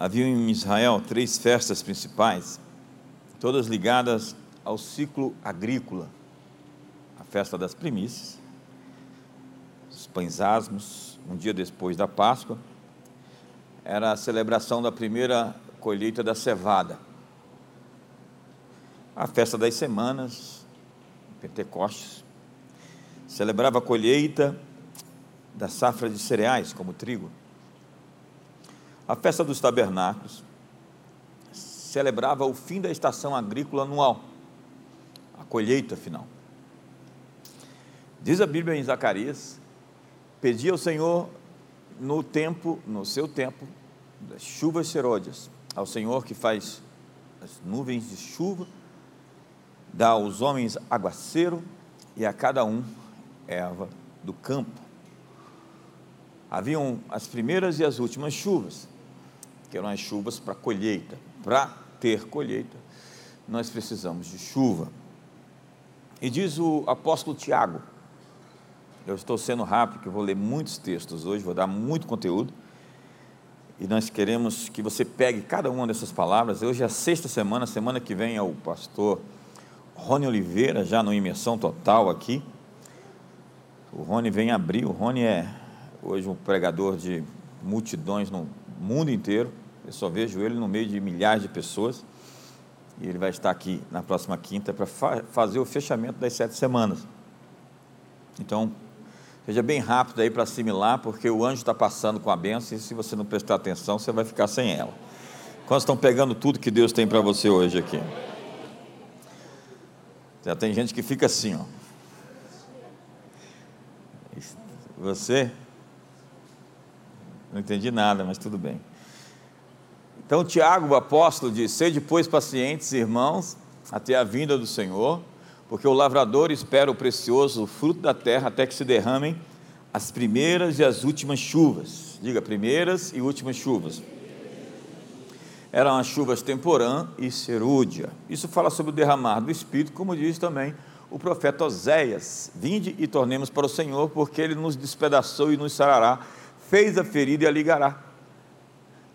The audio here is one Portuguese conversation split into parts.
Havia em Israel três festas principais, todas ligadas ao ciclo agrícola: a festa das primícias, os pães asmos, um dia depois da Páscoa, era a celebração da primeira colheita da cevada, a festa das semanas, Pentecostes, celebrava a colheita da safra de cereais, como trigo. A festa dos tabernáculos celebrava o fim da estação agrícola anual, a colheita final. Diz a Bíblia em Zacarias: pedia ao Senhor no tempo, no seu tempo, das chuvas serôdias, ao Senhor que faz as nuvens de chuva, dá aos homens aguaceiro e a cada um erva do campo. Haviam as primeiras e as últimas chuvas que eram as chuvas para colheita. Para ter colheita, nós precisamos de chuva. E diz o apóstolo Tiago, eu estou sendo rápido, que vou ler muitos textos hoje, vou dar muito conteúdo, e nós queremos que você pegue cada uma dessas palavras. Hoje é a sexta semana, semana que vem é o pastor Rony Oliveira, já no Imersão Total aqui. O Rony vem abrir, o Rony é hoje um pregador de multidões no mundo inteiro. Eu só vejo ele no meio de milhares de pessoas. E ele vai estar aqui na próxima quinta para fa fazer o fechamento das sete semanas. Então, seja bem rápido aí para assimilar, porque o anjo está passando com a benção e se você não prestar atenção, você vai ficar sem ela. Quantos estão pegando tudo que Deus tem para você hoje aqui? Já tem gente que fica assim, ó. Você? Não entendi nada, mas tudo bem. Então, Tiago, o apóstolo, diz: Sede, pois, pacientes, irmãos, até a vinda do Senhor, porque o lavrador espera o precioso fruto da terra até que se derramem as primeiras e as últimas chuvas. Diga, primeiras e últimas chuvas. Eram as chuvas temporã e serúdia. Isso fala sobre o derramar do Espírito, como diz também o profeta Oséias: Vinde e tornemos para o Senhor, porque ele nos despedaçou e nos sarará, fez a ferida e a ligará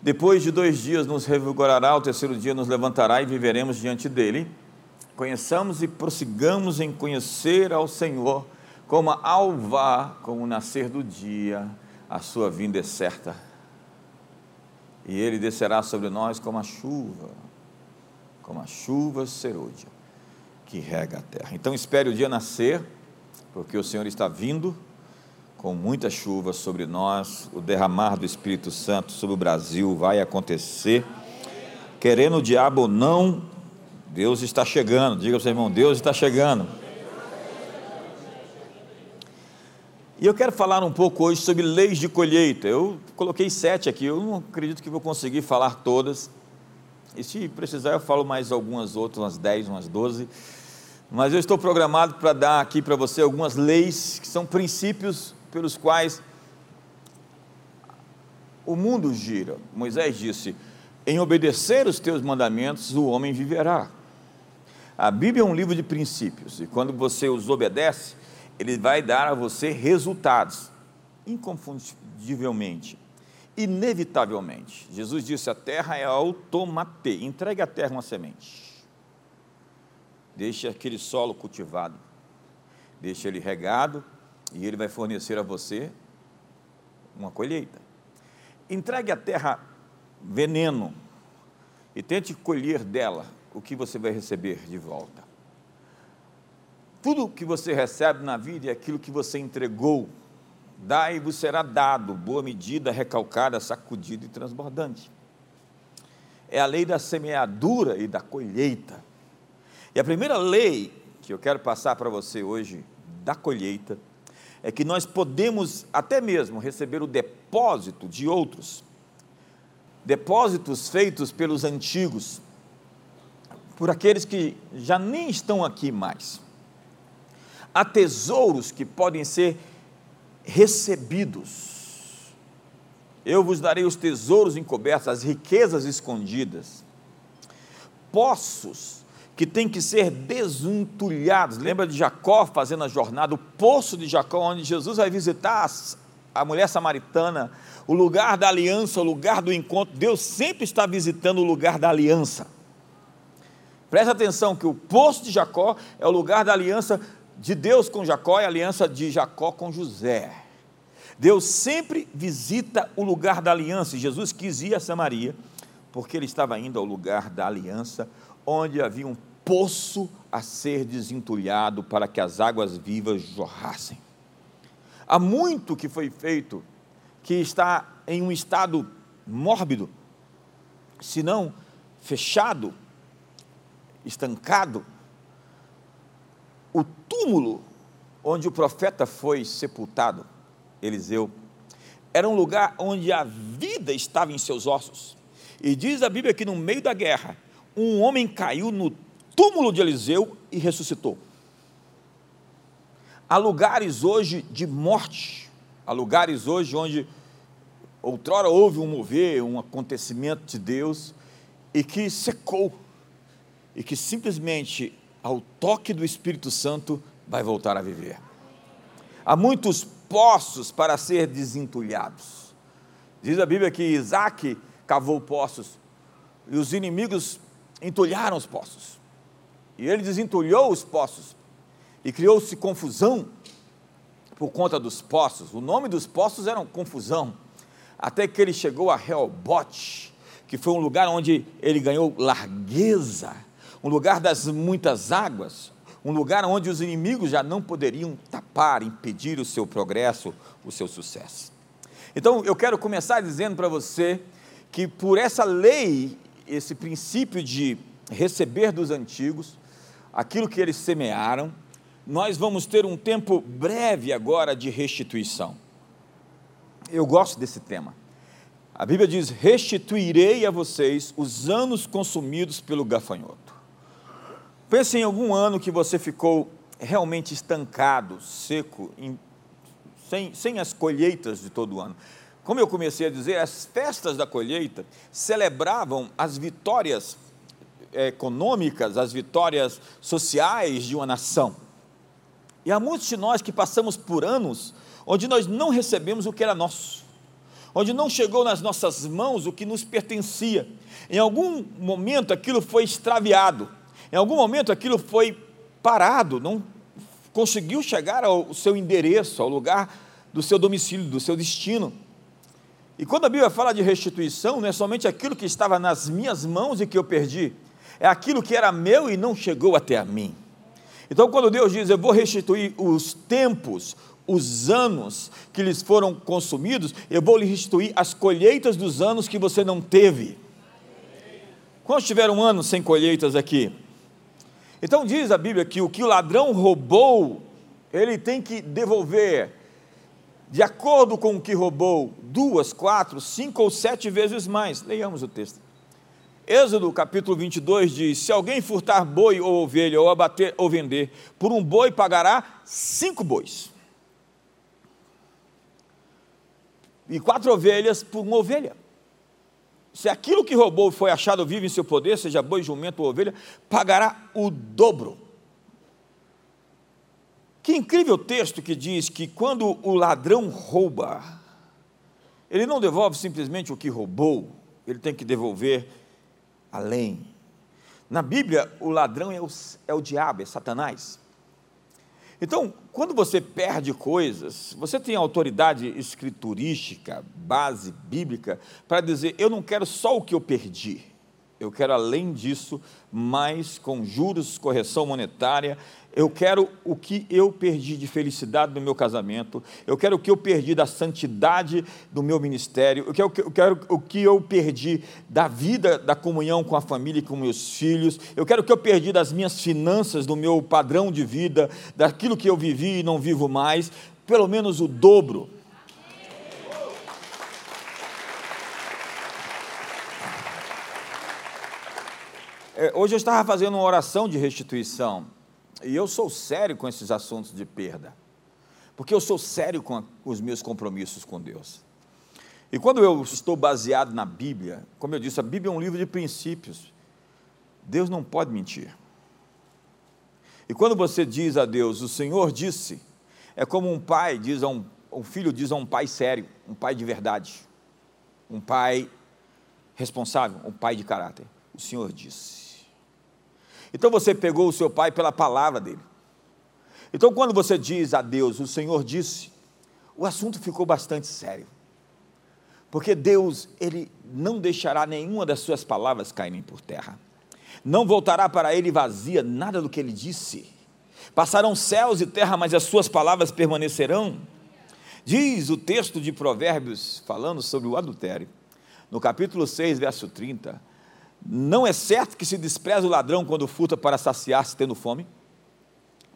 depois de dois dias nos revigorará, ao terceiro dia nos levantará e viveremos diante dele. Conheçamos e prossigamos em conhecer ao Senhor, como a alva, como o nascer do dia, a sua vinda é certa. E ele descerá sobre nós como a chuva, como a chuva serúdia que rega a terra. Então espere o dia nascer, porque o Senhor está vindo com muita chuva sobre nós, o derramar do Espírito Santo sobre o Brasil vai acontecer. Querendo o diabo ou não, Deus está chegando. Diga para o seu irmão: Deus está chegando. E eu quero falar um pouco hoje sobre leis de colheita. Eu coloquei sete aqui, eu não acredito que vou conseguir falar todas. E se precisar, eu falo mais algumas outras, umas dez, umas doze. Mas eu estou programado para dar aqui para você algumas leis que são princípios pelos quais o mundo gira. Moisés disse: Em obedecer os teus mandamentos, o homem viverá. A Bíblia é um livro de princípios, e quando você os obedece, ele vai dar a você resultados, inconfundivelmente, inevitavelmente. Jesus disse: A terra é automate, entregue à terra uma semente, deixe aquele solo cultivado, deixe ele regado, e ele vai fornecer a você uma colheita. Entregue à terra veneno e tente colher dela o que você vai receber de volta. Tudo que você recebe na vida é aquilo que você entregou. Dai vos será dado, boa medida, recalcada, sacudida e transbordante. É a lei da semeadura e da colheita. E a primeira lei que eu quero passar para você hoje, da colheita, é que nós podemos até mesmo receber o depósito de outros, depósitos feitos pelos antigos, por aqueles que já nem estão aqui mais. Há tesouros que podem ser recebidos. Eu vos darei os tesouros encobertos, as riquezas escondidas, poços que tem que ser desentulhados. Lembra de Jacó fazendo a jornada, o poço de Jacó, onde Jesus vai visitar a mulher samaritana, o lugar da aliança, o lugar do encontro. Deus sempre está visitando o lugar da aliança. Preste atenção que o poço de Jacó é o lugar da aliança de Deus com Jacó e a aliança de Jacó com José. Deus sempre visita o lugar da aliança. Jesus quis ir a Samaria, porque ele estava indo ao lugar da aliança, onde havia um poço a ser desentulhado para que as águas vivas jorrassem. Há muito que foi feito que está em um estado mórbido, se não fechado, estancado. O túmulo onde o profeta foi sepultado, Eliseu, era um lugar onde a vida estava em seus ossos. E diz a Bíblia que no meio da guerra, um homem caiu no túmulo de Eliseu e ressuscitou. Há lugares hoje de morte, há lugares hoje onde outrora houve um mover, um acontecimento de Deus e que secou, e que simplesmente ao toque do Espírito Santo vai voltar a viver. Há muitos poços para ser desentulhados. Diz a Bíblia que Isaac cavou poços e os inimigos entulharam os poços. E ele desentulhou os poços e criou-se confusão por conta dos poços. O nome dos poços era confusão. Até que ele chegou a Reobote, que foi um lugar onde ele ganhou largueza, um lugar das muitas águas, um lugar onde os inimigos já não poderiam tapar, impedir o seu progresso, o seu sucesso. Então, eu quero começar dizendo para você que por essa lei, esse princípio de receber dos antigos, aquilo que eles semearam, nós vamos ter um tempo breve agora de restituição. Eu gosto desse tema. A Bíblia diz: Restituirei a vocês os anos consumidos pelo gafanhoto. Pense em algum ano que você ficou realmente estancado, seco, em, sem, sem as colheitas de todo o ano. Como eu comecei a dizer, as festas da colheita celebravam as vitórias econômicas, as vitórias sociais de uma nação. E há muitos de nós que passamos por anos onde nós não recebemos o que era nosso, onde não chegou nas nossas mãos o que nos pertencia. Em algum momento aquilo foi extraviado, em algum momento aquilo foi parado, não conseguiu chegar ao seu endereço, ao lugar do seu domicílio, do seu destino. E quando a Bíblia fala de restituição, não é somente aquilo que estava nas minhas mãos e que eu perdi, é aquilo que era meu e não chegou até a mim. Então, quando Deus diz, eu vou restituir os tempos, os anos que lhes foram consumidos, eu vou lhe restituir as colheitas dos anos que você não teve. Quantos tiveram anos sem colheitas aqui? Então diz a Bíblia que o que o ladrão roubou, ele tem que devolver, de acordo com o que roubou, duas, quatro, cinco ou sete vezes mais. Leiamos o texto. Êxodo capítulo 22 diz: Se alguém furtar boi ou ovelha, ou abater ou vender, por um boi pagará cinco bois. E quatro ovelhas por uma ovelha. Se aquilo que roubou foi achado vivo em seu poder, seja boi, jumento ou ovelha, pagará o dobro. Que incrível texto que diz que quando o ladrão rouba, ele não devolve simplesmente o que roubou, ele tem que devolver além. Na Bíblia, o ladrão é o, é o diabo, é Satanás. Então, quando você perde coisas, você tem autoridade escriturística, base bíblica, para dizer: eu não quero só o que eu perdi, eu quero além disso, mais com juros, correção monetária, eu quero o que eu perdi de felicidade no meu casamento, eu quero o que eu perdi da santidade do meu ministério, eu quero, eu quero o que eu perdi da vida, da comunhão com a família e com meus filhos, eu quero o que eu perdi das minhas finanças, do meu padrão de vida, daquilo que eu vivi e não vivo mais, pelo menos o dobro. Hoje eu estava fazendo uma oração de restituição e eu sou sério com esses assuntos de perda, porque eu sou sério com os meus compromissos com Deus. E quando eu estou baseado na Bíblia, como eu disse, a Bíblia é um livro de princípios. Deus não pode mentir. E quando você diz a Deus, o Senhor disse, é como um pai diz a um, um filho diz a um pai sério, um pai de verdade, um pai responsável, um pai de caráter. O Senhor disse. Então você pegou o seu pai pela palavra dele. Então, quando você diz a Deus, o Senhor disse, o assunto ficou bastante sério. Porque Deus, Ele não deixará nenhuma das suas palavras caírem por terra. Não voltará para Ele vazia nada do que Ele disse. Passarão céus e terra, mas as suas palavras permanecerão. Diz o texto de Provérbios, falando sobre o adultério, no capítulo 6, verso 30, não é certo que se despreza o ladrão quando furta para saciar-se tendo fome?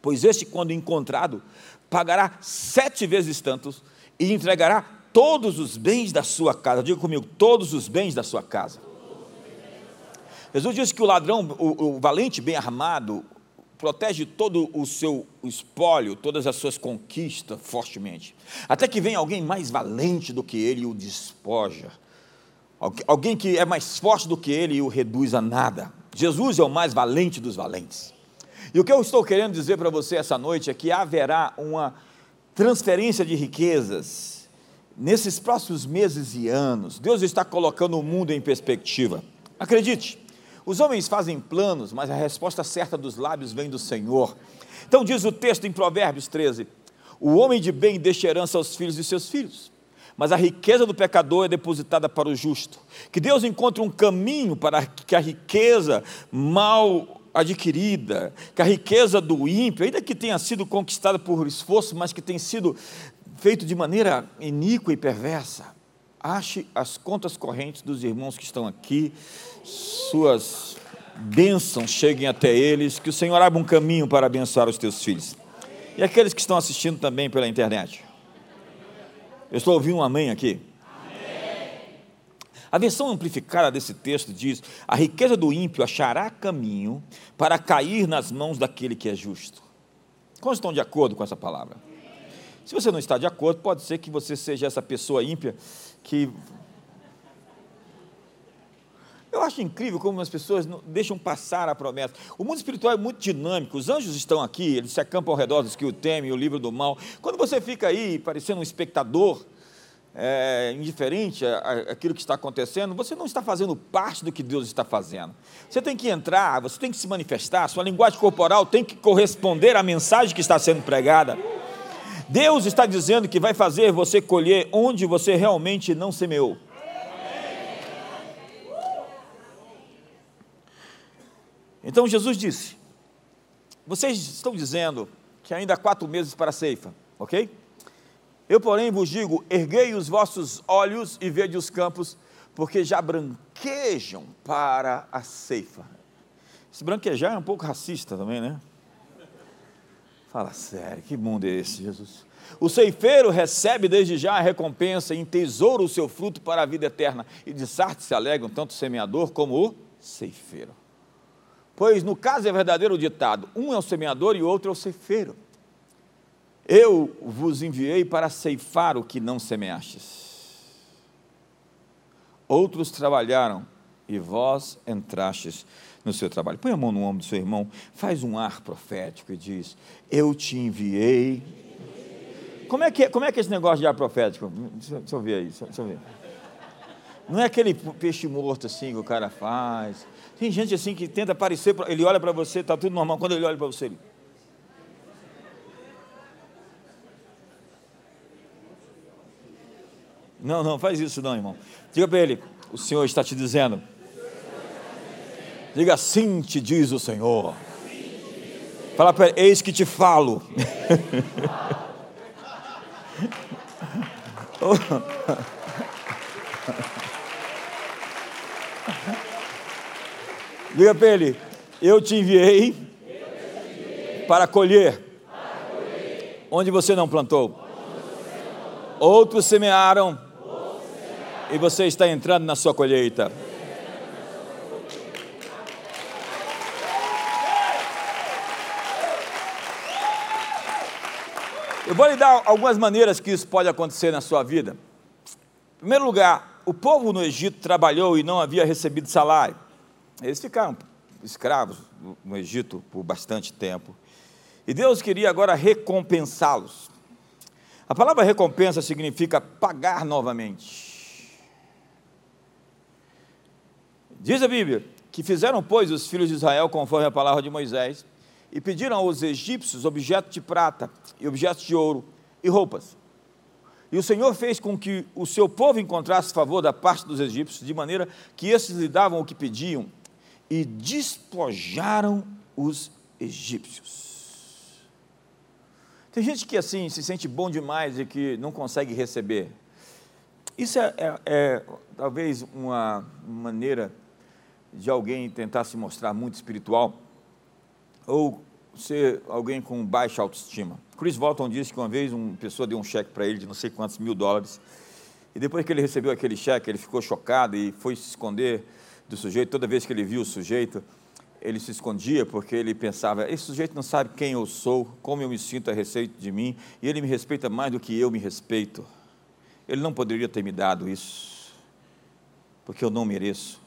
Pois este, quando encontrado, pagará sete vezes tantos e entregará todos os bens da sua casa. Diga comigo, todos os bens da sua casa. Jesus disse que o ladrão, o, o valente bem armado, protege todo o seu espólio, todas as suas conquistas fortemente. Até que venha alguém mais valente do que ele e o despoja. Alguém que é mais forte do que ele e o reduz a nada. Jesus é o mais valente dos valentes. E o que eu estou querendo dizer para você essa noite é que haverá uma transferência de riquezas nesses próximos meses e anos. Deus está colocando o mundo em perspectiva. Acredite, os homens fazem planos, mas a resposta certa dos lábios vem do Senhor. Então diz o texto em Provérbios 13: O homem de bem deixa herança aos filhos de seus filhos, mas a riqueza do pecador é depositada para o justo. Que Deus encontre um caminho para que a riqueza mal adquirida, que a riqueza do ímpio, ainda que tenha sido conquistada por esforço, mas que tenha sido feito de maneira iníqua e perversa, ache as contas correntes dos irmãos que estão aqui, suas bênçãos cheguem até eles, que o Senhor abra um caminho para abençoar os teus filhos. E aqueles que estão assistindo também pela internet. Eu estou ouvindo um amém aqui. A versão amplificada desse texto diz: A riqueza do ímpio achará caminho para cair nas mãos daquele que é justo. Quantos estão de acordo com essa palavra? Se você não está de acordo, pode ser que você seja essa pessoa ímpia que. Eu acho incrível como as pessoas deixam passar a promessa. O mundo espiritual é muito dinâmico. Os anjos estão aqui, eles se acampam ao redor dos que o temem, o livro do mal. Quando você fica aí parecendo um espectador, é, indiferente àquilo que está acontecendo, você não está fazendo parte do que Deus está fazendo. Você tem que entrar, você tem que se manifestar, sua linguagem corporal tem que corresponder à mensagem que está sendo pregada. Deus está dizendo que vai fazer você colher onde você realmente não semeou. Então Jesus disse: Vocês estão dizendo que ainda há quatro meses para a ceifa, ok? Eu, porém, vos digo: erguei os vossos olhos e vede os campos, porque já branquejam para a ceifa. Esse branquejar é um pouco racista também, né? Fala sério, que mundo é esse, Jesus? O ceifeiro recebe desde já a recompensa e entesoura o seu fruto para a vida eterna. E de Sartre se alegram tanto o semeador como o ceifeiro. Pois no caso é verdadeiro o ditado: um é o semeador e o outro é o ceifeiro. Eu vos enviei para ceifar o que não semeastes. Outros trabalharam e vós entrastes no seu trabalho. Põe a mão no ombro do seu irmão, faz um ar profético e diz: Eu te enviei. Como é que, é, como é, que é esse negócio de ar profético? Deixa, deixa eu ver aí, deixa, deixa eu ver. Não é aquele peixe morto assim que o cara faz. Tem gente assim que tenta aparecer, ele olha para você, está tudo normal. Quando ele olha para você, ele. Não, não, faz isso não, irmão. Diga para ele: o Senhor está te dizendo. Diga assim te diz o Senhor. Fala para ele: eis que te falo. Diga para ele: eu te enviei para colher onde você não plantou. Outros semearam e você está entrando na sua colheita. Eu vou lhe dar algumas maneiras que isso pode acontecer na sua vida. Em primeiro lugar, o povo no Egito trabalhou e não havia recebido salário. Eles ficaram escravos no Egito por bastante tempo. E Deus queria agora recompensá-los. A palavra recompensa significa pagar novamente. Diz a Bíblia que fizeram, pois, os filhos de Israel conforme a palavra de Moisés e pediram aos egípcios objetos de prata e objetos de ouro e roupas. E o Senhor fez com que o seu povo encontrasse favor da parte dos egípcios, de maneira que esses lhe davam o que pediam e despojaram os egípcios. Tem gente que assim se sente bom demais e que não consegue receber. Isso é, é, é talvez uma maneira de alguém tentar se mostrar muito espiritual ou ser alguém com baixa autoestima. Chris Walton disse que uma vez uma pessoa deu um cheque para ele de não sei quantos mil dólares e depois que ele recebeu aquele cheque ele ficou chocado e foi se esconder do sujeito. Toda vez que ele viu o sujeito, ele se escondia porque ele pensava: esse sujeito não sabe quem eu sou, como eu me sinto a respeito de mim, e ele me respeita mais do que eu me respeito. Ele não poderia ter me dado isso, porque eu não mereço.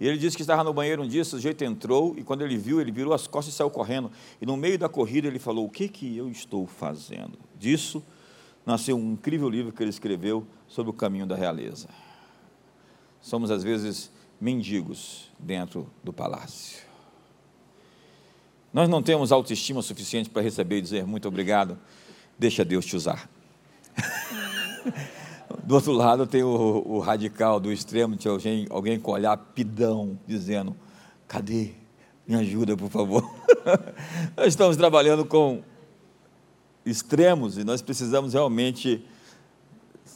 E ele disse que estava no banheiro um dia, o sujeito entrou, e quando ele viu, ele virou as costas e saiu correndo. E no meio da corrida ele falou: O que, que eu estou fazendo? Disso nasceu um incrível livro que ele escreveu sobre o caminho da realeza. Somos, às vezes, mendigos dentro do palácio. Nós não temos autoestima suficiente para receber e dizer muito obrigado, deixa Deus te usar. do outro lado tem o, o radical do extremo, tinha alguém, alguém com olhar pidão, dizendo: cadê? Me ajuda, por favor. nós estamos trabalhando com extremos e nós precisamos realmente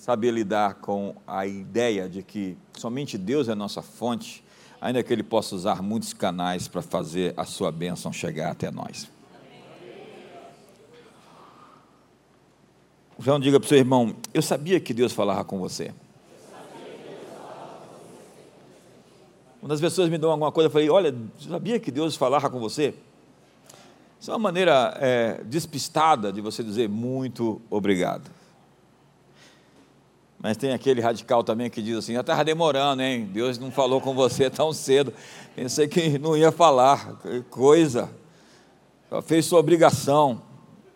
saber lidar com a ideia de que somente Deus é a nossa fonte ainda que Ele possa usar muitos canais para fazer a sua bênção chegar até nós. Então diga para o seu irmão, eu sabia que Deus falava com você. Quando as pessoas me dão alguma coisa, eu falei, olha, sabia que Deus falava com você? Isso é uma maneira é, despistada de você dizer muito obrigado. Mas tem aquele radical também que diz assim: já estava demorando, hein? Deus não falou com você tão cedo. Pensei que não ia falar. Coisa. Fez sua obrigação.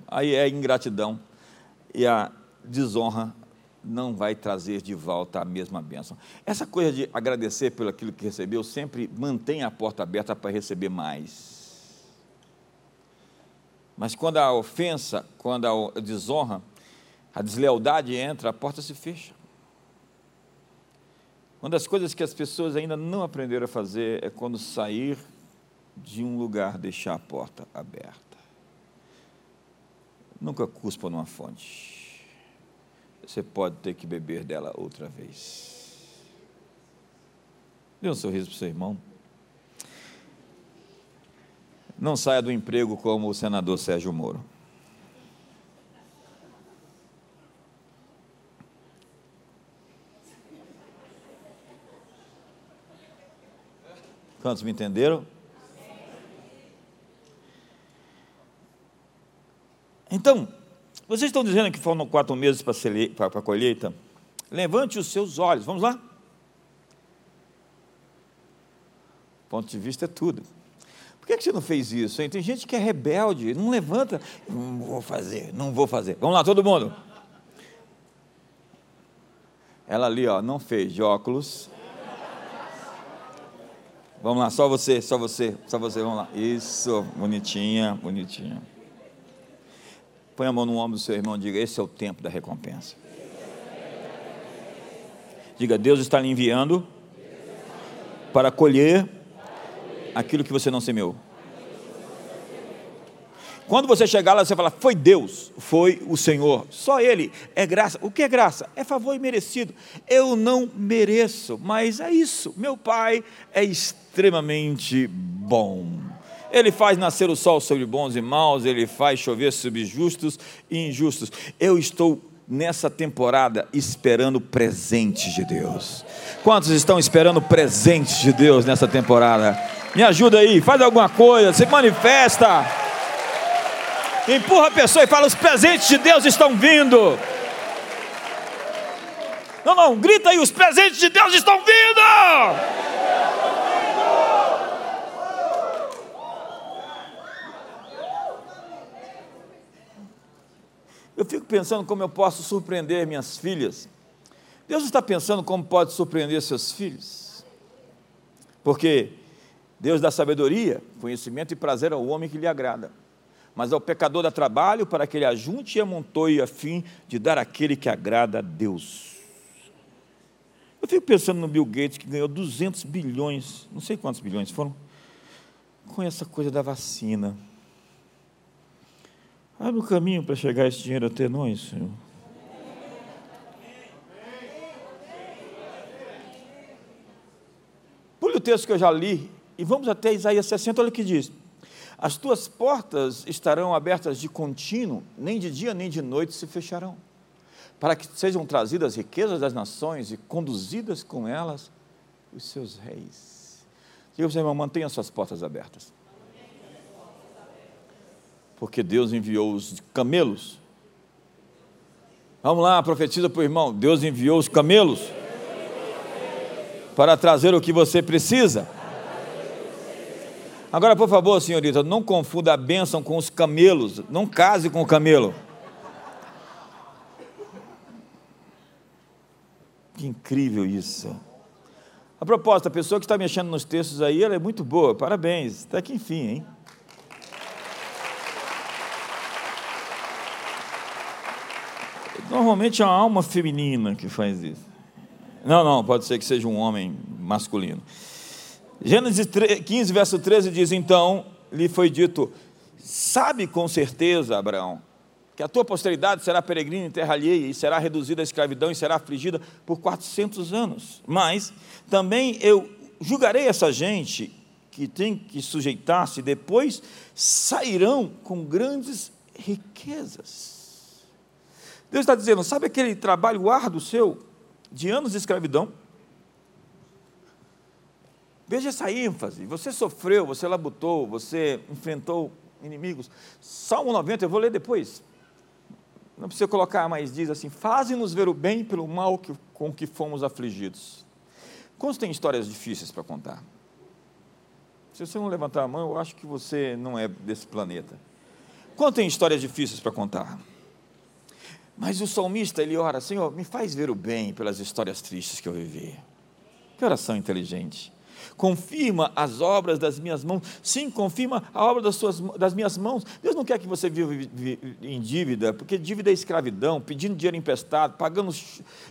Aí é ingratidão. E a desonra não vai trazer de volta a mesma bênção. Essa coisa de agradecer pelo aquilo que recebeu sempre mantém a porta aberta para receber mais. Mas quando a ofensa, quando a desonra, a deslealdade entra, a porta se fecha. Uma das coisas que as pessoas ainda não aprenderam a fazer é quando sair de um lugar, deixar a porta aberta. Nunca cuspa numa fonte. Você pode ter que beber dela outra vez. Dê um sorriso para o seu irmão. Não saia do emprego como o senador Sérgio Moro. Quantos me entenderam? Então, vocês estão dizendo que foram quatro meses para a colheita? Levante os seus olhos, vamos lá? Ponto de vista é tudo. Por que você não fez isso? Hein? Tem gente que é rebelde, não levanta. Não vou fazer, não vou fazer. Vamos lá, todo mundo. Ela ali, ó, não fez de óculos, Vamos lá, só você, só você, só você, vamos lá. Isso, bonitinha, bonitinha. Põe a mão no ombro do seu irmão e diga: Esse é o tempo da recompensa. Diga: Deus está lhe enviando para colher aquilo que você não semeou. Quando você chegar lá, você fala, foi Deus, foi o Senhor, só Ele é graça. O que é graça? É favor imerecido. Eu não mereço, mas é isso. Meu Pai é extremamente bom. Ele faz nascer o sol sobre bons e maus, ele faz chover sobre justos e injustos. Eu estou nessa temporada esperando presentes de Deus. Quantos estão esperando presentes de Deus nessa temporada? Me ajuda aí, faz alguma coisa, se manifesta. Empurra a pessoa e fala: os presentes de Deus estão vindo. Não, não, grita aí: os presentes de Deus estão vindo. Eu fico pensando como eu posso surpreender minhas filhas. Deus está pensando como pode surpreender seus filhos. Porque Deus dá sabedoria, conhecimento e prazer ao homem que lhe agrada. Mas ao pecador dá trabalho para que ele ajunte e amontoe a fim de dar aquele que agrada a Deus. Eu fico pensando no Bill Gates que ganhou 200 bilhões, não sei quantos bilhões foram, com essa coisa da vacina. Abre o um caminho para chegar esse dinheiro até nós, Senhor. Pule o texto que eu já li e vamos até Isaías 60, olha o que diz. As tuas portas estarão abertas de contínuo, nem de dia nem de noite se fecharão, para que sejam trazidas as riquezas das nações e conduzidas com elas os seus reis. Diga para irmão, mantenha suas portas abertas. Porque Deus enviou os camelos. Vamos lá, profetiza para o irmão. Deus enviou os camelos para trazer o que você precisa. Agora, por favor, senhorita, não confunda a bênção com os camelos. Não case com o camelo. Que incrível isso. A propósito, a pessoa que está mexendo nos textos aí, ela é muito boa. Parabéns. Até que enfim, hein? Normalmente é uma alma feminina que faz isso. Não, não, pode ser que seja um homem masculino. Gênesis 15, verso 13 diz: Então lhe foi dito: Sabe com certeza, Abraão, que a tua posteridade será peregrina em terra alheia e será reduzida à escravidão e será afligida por 400 anos. Mas também eu julgarei essa gente que tem que sujeitar-se, depois sairão com grandes riquezas. Deus está dizendo: sabe aquele trabalho árduo seu? de anos de escravidão. Veja essa ênfase. Você sofreu, você labutou, você enfrentou inimigos. Salmo 90, eu vou ler depois. Não precisa colocar, mas diz assim: Faze-nos ver o bem pelo mal que, com que fomos afligidos. Quantos têm histórias difíceis para contar? Se você não levantar a mão, eu acho que você não é desse planeta. Quantos têm histórias difíceis para contar? Mas o salmista, ele ora, Senhor, me faz ver o bem pelas histórias tristes que eu vivi. Que oração inteligente. Confirma as obras das minhas mãos. Sim, confirma a obra das, suas, das minhas mãos. Deus não quer que você viva em dívida, porque dívida é escravidão, pedindo dinheiro emprestado, pagando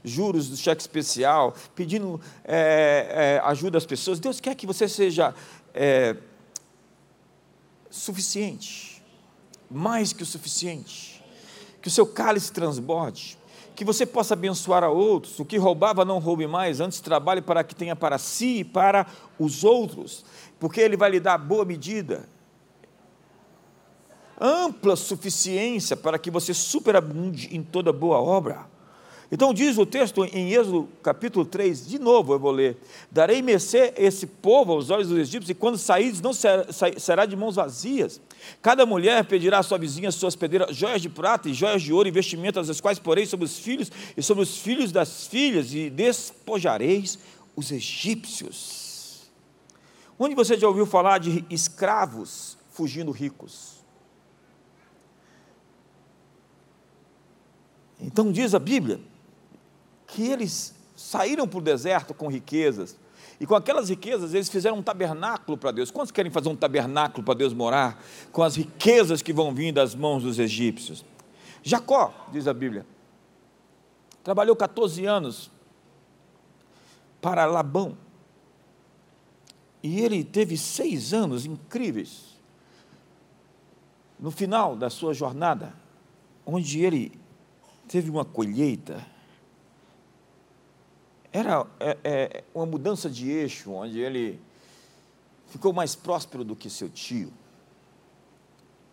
juros do cheque especial, pedindo é, é, ajuda às pessoas. Deus quer que você seja é, suficiente, mais que o suficiente que o seu cálice transborde, que você possa abençoar a outros. O que roubava, não roube mais, antes trabalhe para que tenha para si e para os outros, porque Ele vai lhe dar boa medida, ampla suficiência para que você superabunde em toda boa obra. Então diz o texto em Êxodo capítulo 3, de novo eu vou ler: Darei mercê esse povo aos olhos dos egípcios, e quando saíres não será de mãos vazias. Cada mulher pedirá à sua vizinha suas pedreiras joias de prata e joias de ouro e vestimentas, as quais porei sobre os filhos e sobre os filhos das filhas, e despojareis os egípcios. Onde você já ouviu falar de escravos fugindo ricos? Então diz a Bíblia que eles saíram para o deserto com riquezas, e com aquelas riquezas eles fizeram um tabernáculo para Deus. Quantos querem fazer um tabernáculo para Deus morar? Com as riquezas que vão vir das mãos dos egípcios. Jacó, diz a Bíblia, trabalhou 14 anos para Labão. E ele teve seis anos incríveis. No final da sua jornada, onde ele teve uma colheita era é, é, uma mudança de eixo, onde ele ficou mais próspero do que seu tio.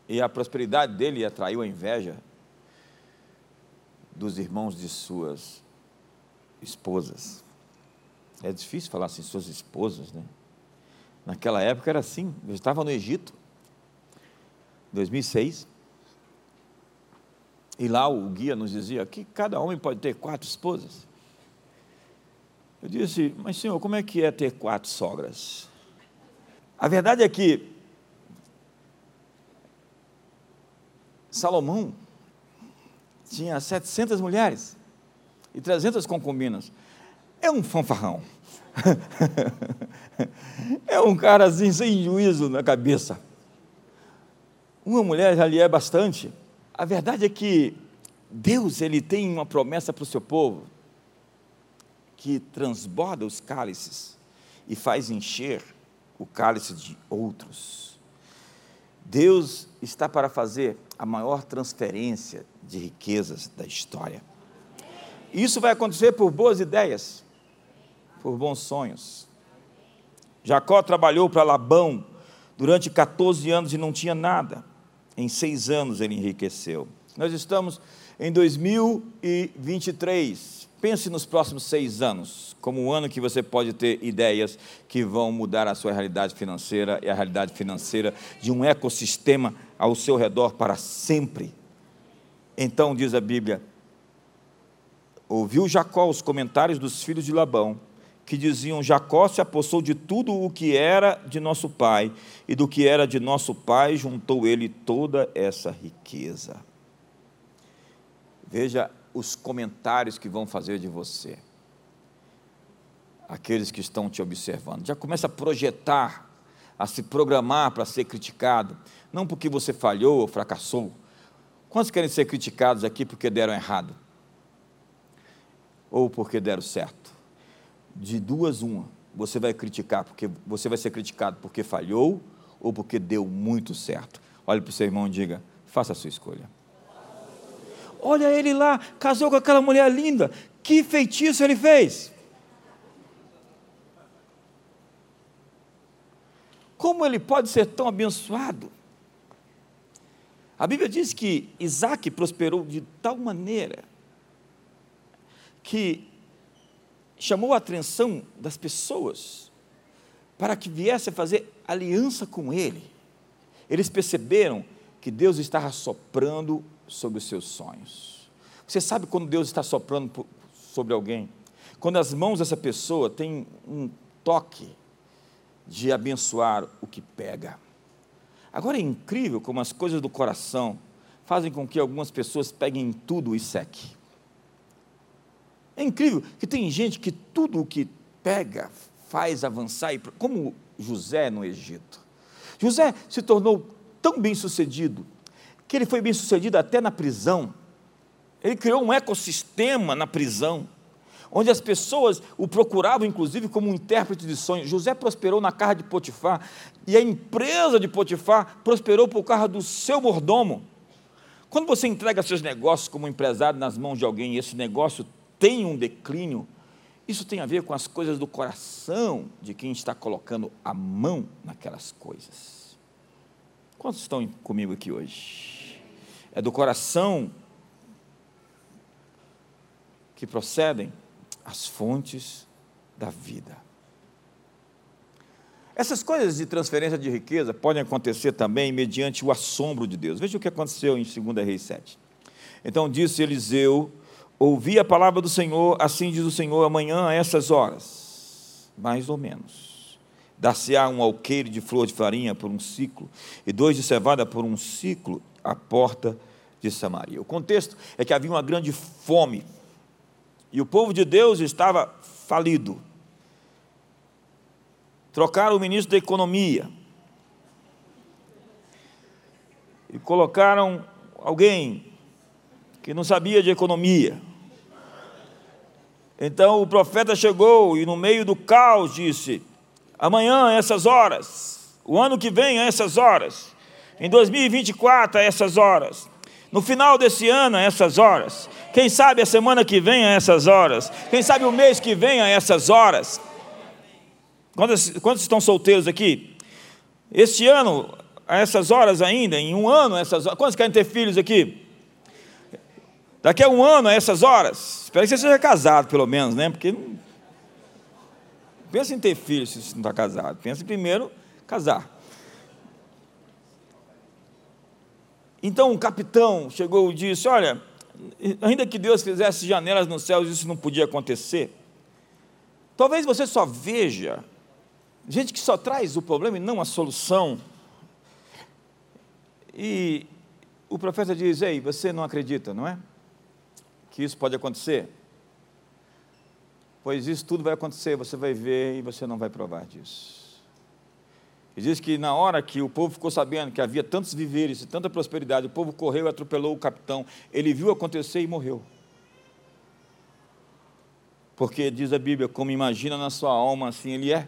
E a prosperidade dele atraiu a inveja dos irmãos de suas esposas. É difícil falar assim, suas esposas, né? Naquela época era assim. Eu estava no Egito, 2006, e lá o guia nos dizia que cada homem pode ter quatro esposas. Eu disse, mas senhor, como é que é ter quatro sogras? A verdade é que Salomão tinha 700 mulheres e 300 concubinas. É um fanfarrão. é um cara assim, sem juízo na cabeça. Uma mulher já lhe é bastante. A verdade é que Deus ele tem uma promessa para o seu povo que transborda os cálices e faz encher o cálice de outros. Deus está para fazer a maior transferência de riquezas da história. Isso vai acontecer por boas ideias, por bons sonhos. Jacó trabalhou para Labão durante 14 anos e não tinha nada. Em seis anos ele enriqueceu. Nós estamos em 2023. Pense nos próximos seis anos, como um ano que você pode ter ideias que vão mudar a sua realidade financeira e a realidade financeira de um ecossistema ao seu redor para sempre. Então, diz a Bíblia, ouviu Jacó os comentários dos filhos de Labão, que diziam: Jacó se apossou de tudo o que era de nosso pai, e do que era de nosso pai juntou ele toda essa riqueza. Veja os comentários que vão fazer de você. Aqueles que estão te observando. Já começa a projetar, a se programar para ser criticado. Não porque você falhou ou fracassou. Quantos querem ser criticados aqui porque deram errado? Ou porque deram certo? De duas, uma. Você vai criticar porque você vai ser criticado porque falhou ou porque deu muito certo. Olhe para o seu irmão e diga: faça a sua escolha. Olha ele lá, casou com aquela mulher linda. Que feitiço ele fez? Como ele pode ser tão abençoado? A Bíblia diz que Isaac prosperou de tal maneira que chamou a atenção das pessoas para que viesse a fazer aliança com ele. Eles perceberam que Deus estava soprando sobre os seus sonhos. Você sabe quando Deus está soprando sobre alguém? Quando as mãos dessa pessoa têm um toque de abençoar o que pega. Agora é incrível como as coisas do coração fazem com que algumas pessoas peguem tudo e sequem. É incrível que tem gente que tudo o que pega faz avançar, como José no Egito. José se tornou tão bem sucedido que ele foi bem sucedido até na prisão. Ele criou um ecossistema na prisão, onde as pessoas o procuravam, inclusive, como um intérprete de sonhos. José prosperou na casa de Potifar, e a empresa de Potifar prosperou por causa do seu mordomo. Quando você entrega seus negócios como empresário nas mãos de alguém e esse negócio tem um declínio, isso tem a ver com as coisas do coração de quem está colocando a mão naquelas coisas. Quantos estão comigo aqui hoje? É do coração que procedem as fontes da vida. Essas coisas de transferência de riqueza podem acontecer também mediante o assombro de Deus. Veja o que aconteceu em 2 Reis 7. Então disse Eliseu: Ouvi a palavra do Senhor, assim diz o Senhor, amanhã a essas horas, mais ou menos. Dar-se-á um alqueire de flor de farinha por um ciclo, e dois de cevada por um ciclo, à porta de Samaria. O contexto é que havia uma grande fome e o povo de Deus estava falido. Trocaram o ministro da Economia e colocaram alguém que não sabia de economia. Então o profeta chegou e, no meio do caos, disse: Amanhã, a essas horas, o ano que vem, a essas horas, em 2024, a essas horas, no final desse ano, a essas horas, quem sabe a semana que vem, a essas horas, quem sabe o mês que vem, a essas horas. Quantos, quantos estão solteiros aqui? Este ano, a essas horas ainda, em um ano, a essas horas. Quantos querem ter filhos aqui? Daqui a um ano, a essas horas. Espero que você seja casado, pelo menos, né? Porque pensa em ter filhos se você não está casado. Pensa em primeiro casar. Então o capitão chegou e disse: Olha, ainda que Deus fizesse janelas nos céus, isso não podia acontecer. Talvez você só veja gente que só traz o problema e não a solução. E o profeta diz: Ei, você não acredita, não é? que isso pode acontecer? Pois isso tudo vai acontecer, você vai ver e você não vai provar disso. E diz que na hora que o povo ficou sabendo que havia tantos viveres e tanta prosperidade, o povo correu e atropelou o capitão. Ele viu acontecer e morreu. Porque diz a Bíblia, como imagina na sua alma, assim ele é.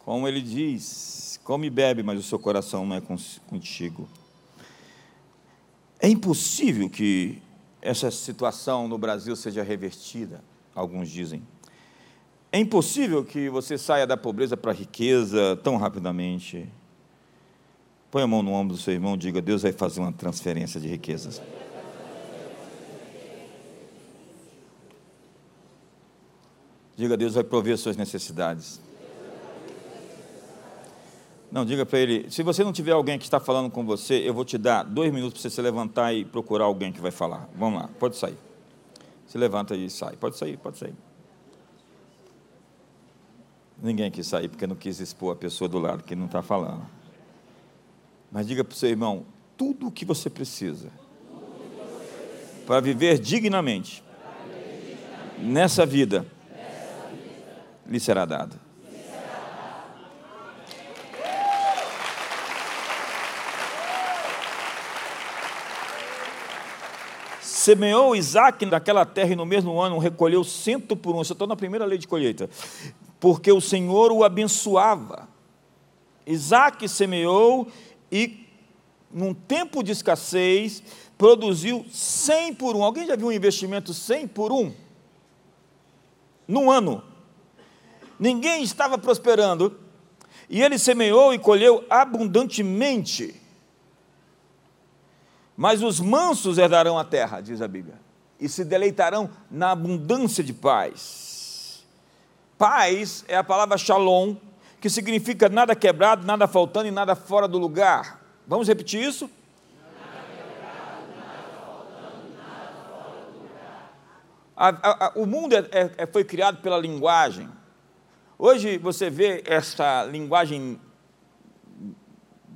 Como ele diz, come e bebe, mas o seu coração não é contigo. É impossível que essa situação no Brasil seja revertida, alguns dizem. É impossível que você saia da pobreza para a riqueza tão rapidamente. Põe a mão no ombro do seu irmão e diga: Deus vai fazer uma transferência de riquezas. Diga: Deus vai prover suas necessidades. Não, diga para ele: se você não tiver alguém que está falando com você, eu vou te dar dois minutos para você se levantar e procurar alguém que vai falar. Vamos lá, pode sair. Se levanta e sai. Pode sair, pode sair. Ninguém quis sair porque não quis expor a pessoa do lado que não está falando. Mas diga para o seu irmão: tudo o que você precisa para viver dignamente nessa vida lhe será dado. Semeou Isaac naquela terra e no mesmo ano recolheu cento por um. Está na primeira lei de colheita. Porque o Senhor o abençoava. Isaac semeou e, num tempo de escassez, produziu cem por um. Alguém já viu um investimento cem por um? Num ano. Ninguém estava prosperando. E ele semeou e colheu abundantemente. Mas os mansos herdarão a terra, diz a Bíblia, e se deleitarão na abundância de paz. Paz é a palavra shalom, que significa nada quebrado, nada faltando e nada fora do lugar. Vamos repetir isso? A, a, a, o mundo é, é, é, foi criado pela linguagem. Hoje você vê essa linguagem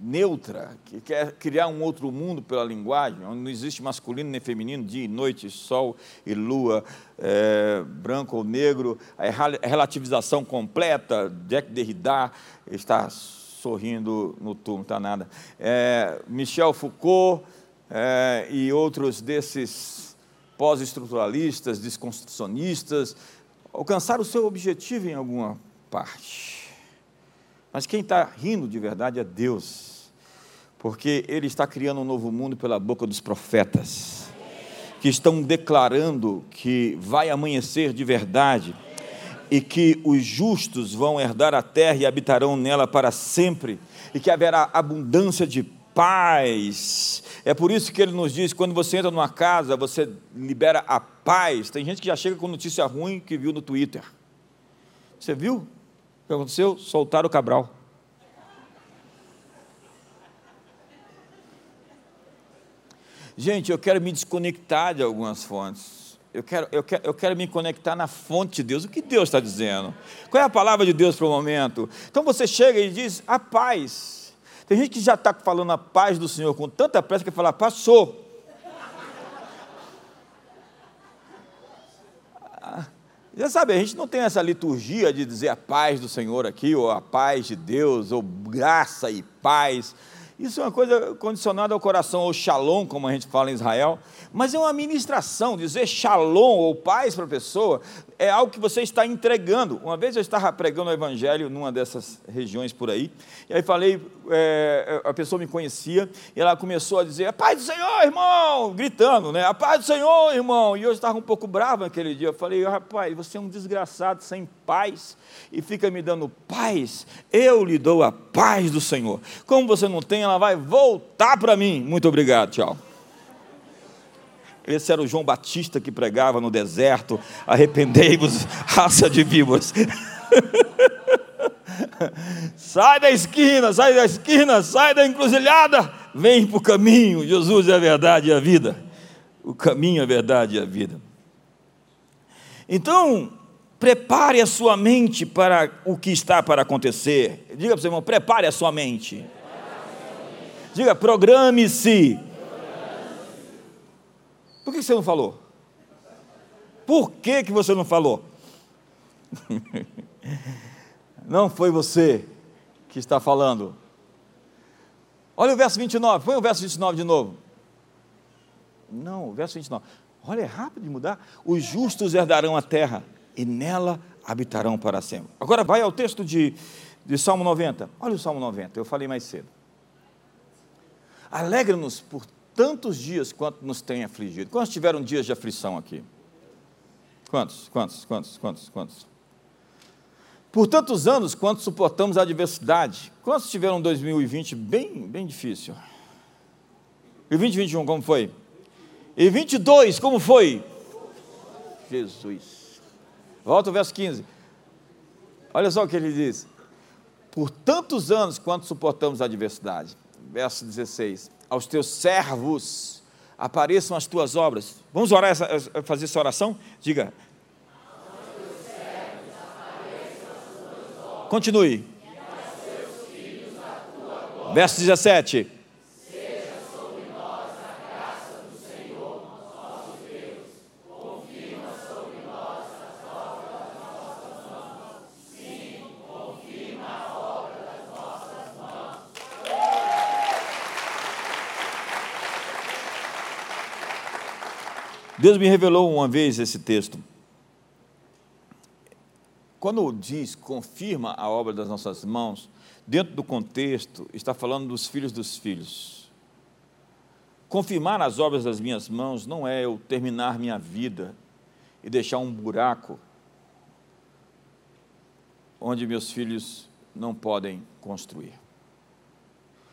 neutra, que quer criar um outro mundo pela linguagem, onde não existe masculino nem feminino, dia e noite, sol e lua, é, branco ou negro, a relativização completa, Jack Derrida está sorrindo no túmulo, está nada. É, Michel Foucault é, e outros desses pós-estruturalistas, desconstrucionistas, alcançaram o seu objetivo em alguma parte. Mas quem está rindo de verdade é Deus porque Ele está criando um novo mundo pela boca dos profetas, que estão declarando que vai amanhecer de verdade e que os justos vão herdar a terra e habitarão nela para sempre, e que haverá abundância de paz. É por isso que ele nos diz: quando você entra numa casa, você libera a paz. Tem gente que já chega com notícia ruim que viu no Twitter. Você viu que aconteceu? Soltaram o Cabral. Gente, eu quero me desconectar de algumas fontes. Eu quero, eu, quero, eu quero me conectar na fonte de Deus. O que Deus está dizendo? Qual é a palavra de Deus para o momento? Então você chega e diz: a paz. Tem gente que já está falando a paz do Senhor com tanta pressa que fala: passou. Já sabe, a gente não tem essa liturgia de dizer a paz do Senhor aqui, ou a paz de Deus, ou graça e paz. Isso é uma coisa condicionada ao coração, ou shalom, como a gente fala em Israel, mas é uma ministração, dizer shalom ou paz para a pessoa é algo que você está entregando. Uma vez eu estava pregando o evangelho numa dessas regiões por aí, e aí falei, é, a pessoa me conhecia, e ela começou a dizer, a paz do Senhor, irmão, gritando, né? A paz do Senhor, irmão. E eu estava um pouco bravo naquele dia. Eu falei, rapaz, você é um desgraçado sem paz e fica me dando paz. Eu lhe dou a paz do Senhor. Como você não tem, ela vai voltar para mim. Muito obrigado, tchau. Esse era o João Batista que pregava no deserto: arrependei-vos, raça de víboras. sai da esquina, sai da esquina, sai da encruzilhada, vem para o caminho. Jesus é a verdade e a vida. O caminho, a verdade e a vida. Então, prepare a sua mente para o que está para acontecer. Diga para o seu irmão: prepare a sua mente. Diga, programe-se. Por que você não falou? Por que, que você não falou? Não foi você que está falando. Olha o verso 29, põe o verso 29 de novo. Não, o verso 29. Olha, é rápido de mudar. Os justos herdarão a terra e nela habitarão para sempre. Agora vai ao texto de, de Salmo 90. Olha o Salmo 90, eu falei mais cedo. Alegra-nos por tantos dias quanto nos tem afligido. Quantos tiveram dias de aflição aqui? Quantos? Quantos? Quantos? Quantos? Quantos? Por tantos anos quanto suportamos a adversidade. Quantos tiveram um 2020 bem, bem difícil? E 2021 como foi? E 22 como foi? Jesus. Volta ao verso 15. Olha só o que ele diz. Por tantos anos quanto suportamos a adversidade. Verso 16. Aos teus servos apareçam as tuas obras. Vamos orar essa, fazer essa oração? Diga, Continue. Verso 17. Deus me revelou uma vez esse texto. Quando diz confirma a obra das nossas mãos, dentro do contexto, está falando dos filhos dos filhos. Confirmar as obras das minhas mãos não é eu terminar minha vida e deixar um buraco onde meus filhos não podem construir.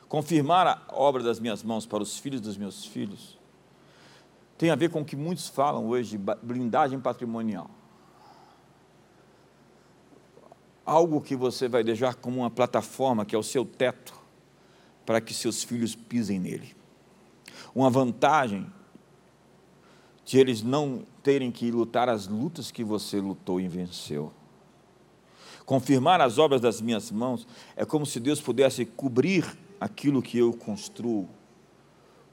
Confirmar a obra das minhas mãos para os filhos dos meus filhos tem a ver com o que muitos falam hoje de blindagem patrimonial algo que você vai deixar como uma plataforma, que é o seu teto, para que seus filhos pisem nele. Uma vantagem de eles não terem que lutar as lutas que você lutou e venceu. Confirmar as obras das minhas mãos é como se Deus pudesse cobrir aquilo que eu construo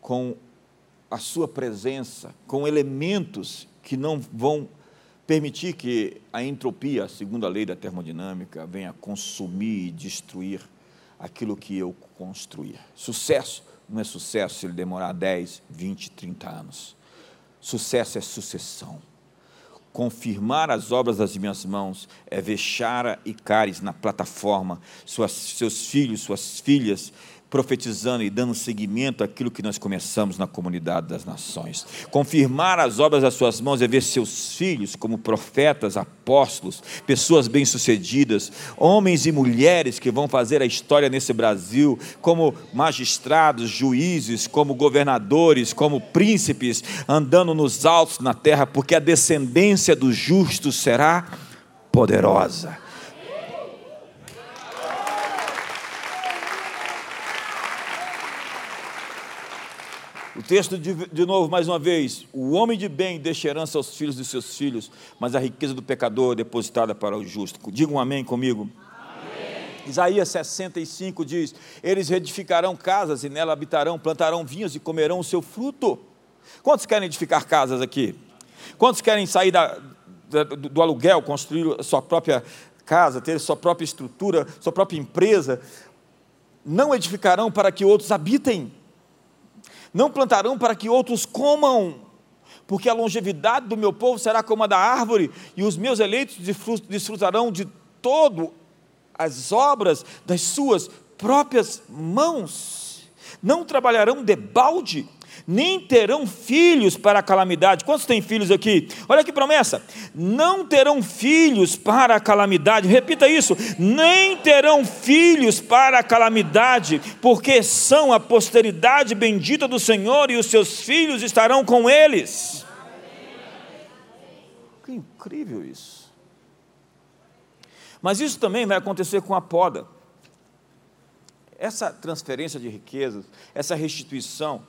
com a sua presença, com elementos que não vão permitir que a entropia, segundo a lei da termodinâmica, venha consumir e destruir aquilo que eu construir. Sucesso não é sucesso se ele demorar 10, 20, 30 anos. Sucesso é sucessão. Confirmar as obras das minhas mãos é ver Chara e Cares na plataforma, suas, seus filhos, suas filhas profetizando e dando seguimento àquilo que nós começamos na comunidade das nações. Confirmar as obras das suas mãos é ver seus filhos como profetas, apóstolos, pessoas bem-sucedidas, homens e mulheres que vão fazer a história nesse Brasil, como magistrados, juízes, como governadores, como príncipes, andando nos altos na terra, porque a descendência dos justos será poderosa. O texto, de, de novo, mais uma vez: o homem de bem deixa herança aos filhos de seus filhos, mas a riqueza do pecador é depositada para o justo. Diga um amém comigo. Amém. Isaías 65 diz: Eles edificarão casas e nela habitarão, plantarão vinhos e comerão o seu fruto. Quantos querem edificar casas aqui? Quantos querem sair da, da, do aluguel, construir a sua própria casa, ter sua própria estrutura, sua própria empresa? Não edificarão para que outros habitem não plantarão para que outros comam, porque a longevidade do meu povo será como a da árvore, e os meus eleitos desfrutarão de todo as obras das suas próprias mãos. Não trabalharão de balde, nem terão filhos para a calamidade. Quantos têm filhos aqui? Olha que promessa: não terão filhos para a calamidade. Repita isso: nem terão filhos para a calamidade, porque são a posteridade bendita do Senhor e os seus filhos estarão com eles. Que incrível isso. Mas isso também vai acontecer com a poda. Essa transferência de riquezas, essa restituição,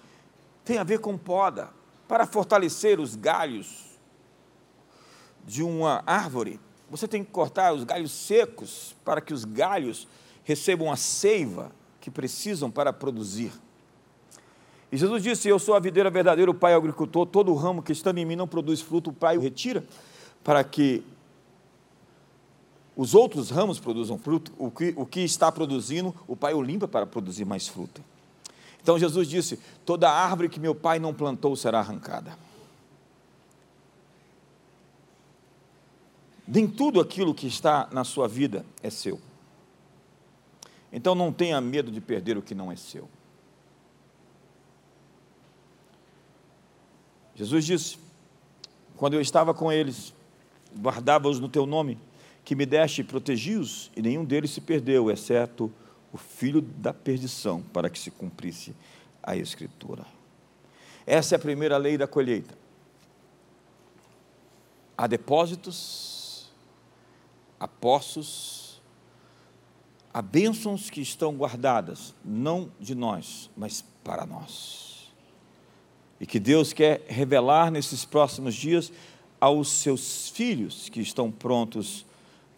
tem a ver com poda. Para fortalecer os galhos de uma árvore, você tem que cortar os galhos secos para que os galhos recebam a seiva que precisam para produzir. E Jesus disse: Eu sou a videira verdadeira, o Pai é o agricultor, todo ramo que estando em mim não produz fruto, o Pai o retira, para que os outros ramos produzam fruto, o que, o que está produzindo, o Pai o limpa para produzir mais fruto. Então Jesus disse: Toda árvore que meu Pai não plantou será arrancada. Nem tudo aquilo que está na sua vida é seu. Então não tenha medo de perder o que não é seu. Jesus disse: Quando eu estava com eles, guardava-os no teu nome, que me deste e protegi-os, e nenhum deles se perdeu, exceto o filho da perdição, para que se cumprisse a Escritura. Essa é a primeira lei da colheita. Há depósitos, há poços, há bênçãos que estão guardadas, não de nós, mas para nós. E que Deus quer revelar nesses próximos dias aos seus filhos que estão prontos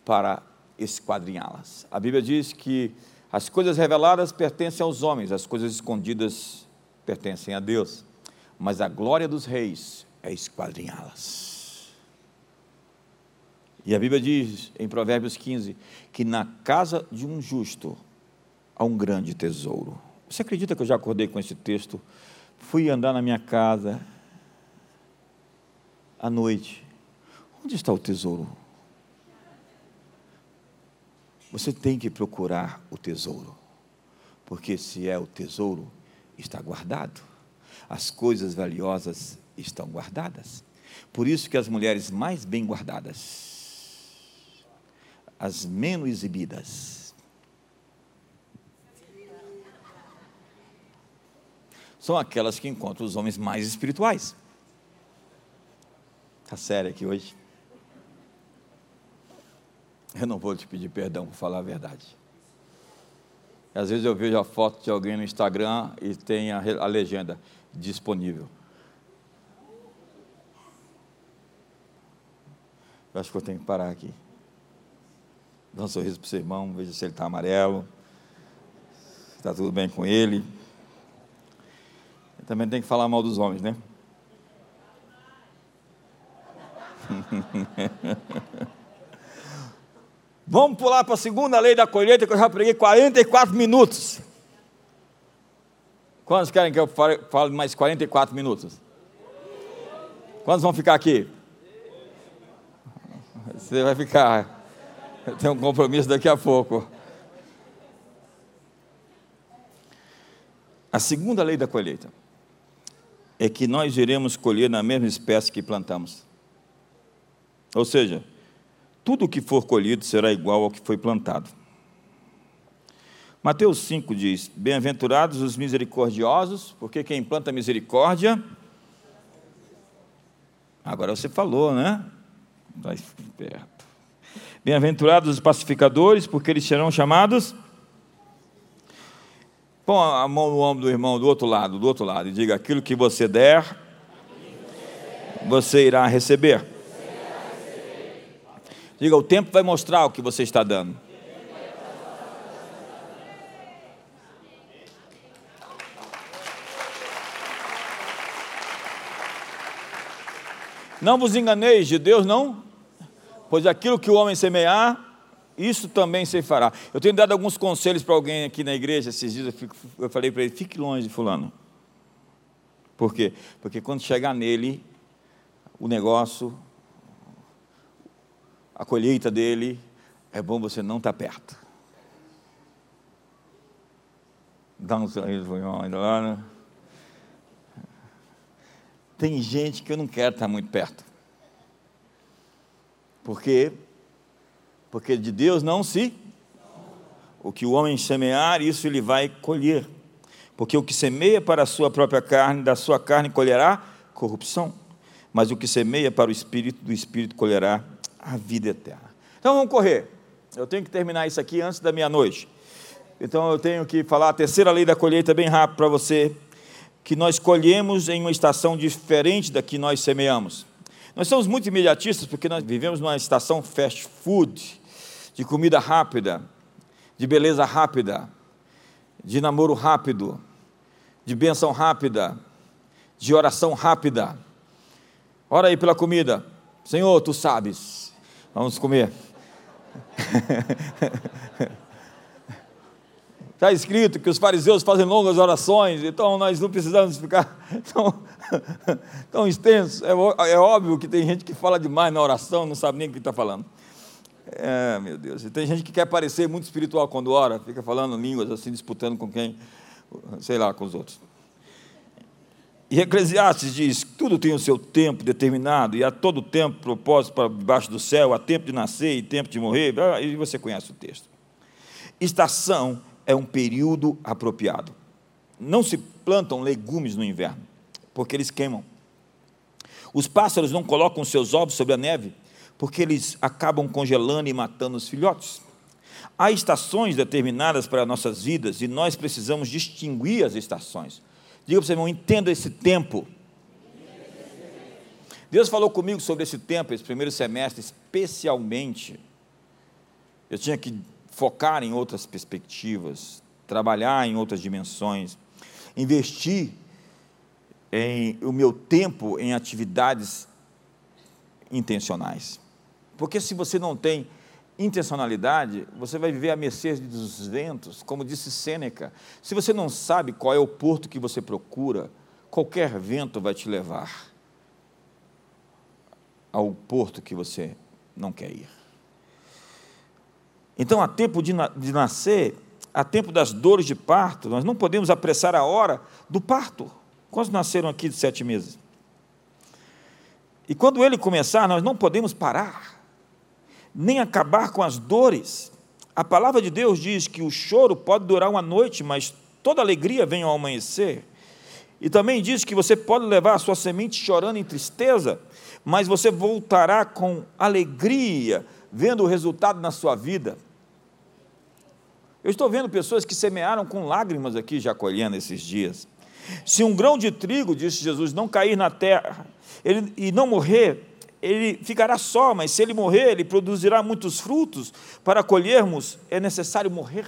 para esquadrinhá-las. A Bíblia diz que as coisas reveladas pertencem aos homens, as coisas escondidas pertencem a Deus, mas a glória dos reis é esquadrinhá-las. E a Bíblia diz em Provérbios 15 que na casa de um justo há um grande tesouro. Você acredita que eu já acordei com esse texto? Fui andar na minha casa à noite. Onde está o tesouro? Você tem que procurar o tesouro, porque se é o tesouro, está guardado. As coisas valiosas estão guardadas. Por isso que as mulheres mais bem guardadas, as menos exibidas, são aquelas que encontram os homens mais espirituais. Está sério aqui hoje? Eu não vou te pedir perdão por falar a verdade. Às vezes eu vejo a foto de alguém no Instagram e tem a, a legenda disponível. Eu acho que eu tenho que parar aqui. Dá um sorriso para o seu irmão, veja se ele está amarelo. Está tudo bem com ele. também tem que falar mal dos homens, né? Vamos pular para a segunda lei da colheita, que eu já preguei 44 minutos. Quantos querem que eu fale mais 44 minutos? Quantos vão ficar aqui? Você vai ficar. Tem um compromisso daqui a pouco. A segunda lei da colheita é que nós iremos colher na mesma espécie que plantamos. Ou seja, tudo o que for colhido será igual ao que foi plantado. Mateus 5 diz: Bem-aventurados os misericordiosos, porque quem planta misericórdia. Agora você falou, né? Vai perto. Bem-aventurados os pacificadores, porque eles serão chamados. Põe a mão no ombro do irmão do outro lado, do outro lado, e diga: aquilo que você der, você irá receber. Diga, o tempo vai mostrar o que você está dando. Não vos enganeis de Deus, não, pois aquilo que o homem semear, isso também se fará. Eu tenho dado alguns conselhos para alguém aqui na igreja esses dias, eu, fico, eu falei para ele: fique longe de Fulano. Por quê? Porque quando chegar nele, o negócio a colheita dele, é bom você não estar perto. Dá um sorriso para o irmão lá? Tem gente que eu não quero estar muito perto. Por quê? Porque de Deus não se. O que o homem semear, isso ele vai colher. Porque o que semeia para a sua própria carne, da sua carne colherá corrupção. Mas o que semeia para o espírito, do espírito colherá a vida eterna. Então vamos correr. Eu tenho que terminar isso aqui antes da meia-noite. Então eu tenho que falar a terceira lei da colheita bem rápido para você, que nós colhemos em uma estação diferente da que nós semeamos. Nós somos muito imediatistas porque nós vivemos numa estação fast food, de comida rápida, de beleza rápida, de namoro rápido, de benção rápida, de oração rápida. Ora aí pela comida. Senhor, tu sabes. Vamos comer. Está escrito que os fariseus fazem longas orações, então nós não precisamos ficar tão, tão extensos. É, é, óbvio que tem gente que fala demais na oração, não sabe nem o que está falando. É, meu Deus. E tem gente que quer parecer muito espiritual quando ora, fica falando línguas assim, disputando com quem, sei lá, com os outros. E Eclesiastes diz: tudo tem o seu tempo determinado, e há todo tempo propósito para debaixo do céu, há tempo de nascer e tempo de morrer, e você conhece o texto. Estação é um período apropriado. Não se plantam legumes no inverno, porque eles queimam. Os pássaros não colocam seus ovos sobre a neve, porque eles acabam congelando e matando os filhotes. Há estações determinadas para nossas vidas e nós precisamos distinguir as estações. Diga para você, irmão, entenda esse tempo. Deus falou comigo sobre esse tempo, esse primeiro semestre, especialmente. Eu tinha que focar em outras perspectivas, trabalhar em outras dimensões, investir em o meu tempo em atividades intencionais. Porque se você não tem intencionalidade, você vai viver à mercê dos ventos, como disse Sêneca. Se você não sabe qual é o porto que você procura, qualquer vento vai te levar ao porto que você não quer ir. Então, há tempo de, de nascer, há tempo das dores de parto, nós não podemos apressar a hora do parto. Quantos nasceram aqui de sete meses? E quando ele começar, nós não podemos parar, nem acabar com as dores. A palavra de Deus diz que o choro pode durar uma noite, mas toda alegria vem ao amanhecer. E também diz que você pode levar a sua semente chorando em tristeza, mas você voltará com alegria, vendo o resultado na sua vida. Eu estou vendo pessoas que semearam com lágrimas aqui, já colhendo esses dias. Se um grão de trigo, disse Jesus, não cair na terra ele, e não morrer, ele ficará só, mas se ele morrer, ele produzirá muitos frutos. Para colhermos, é necessário morrer.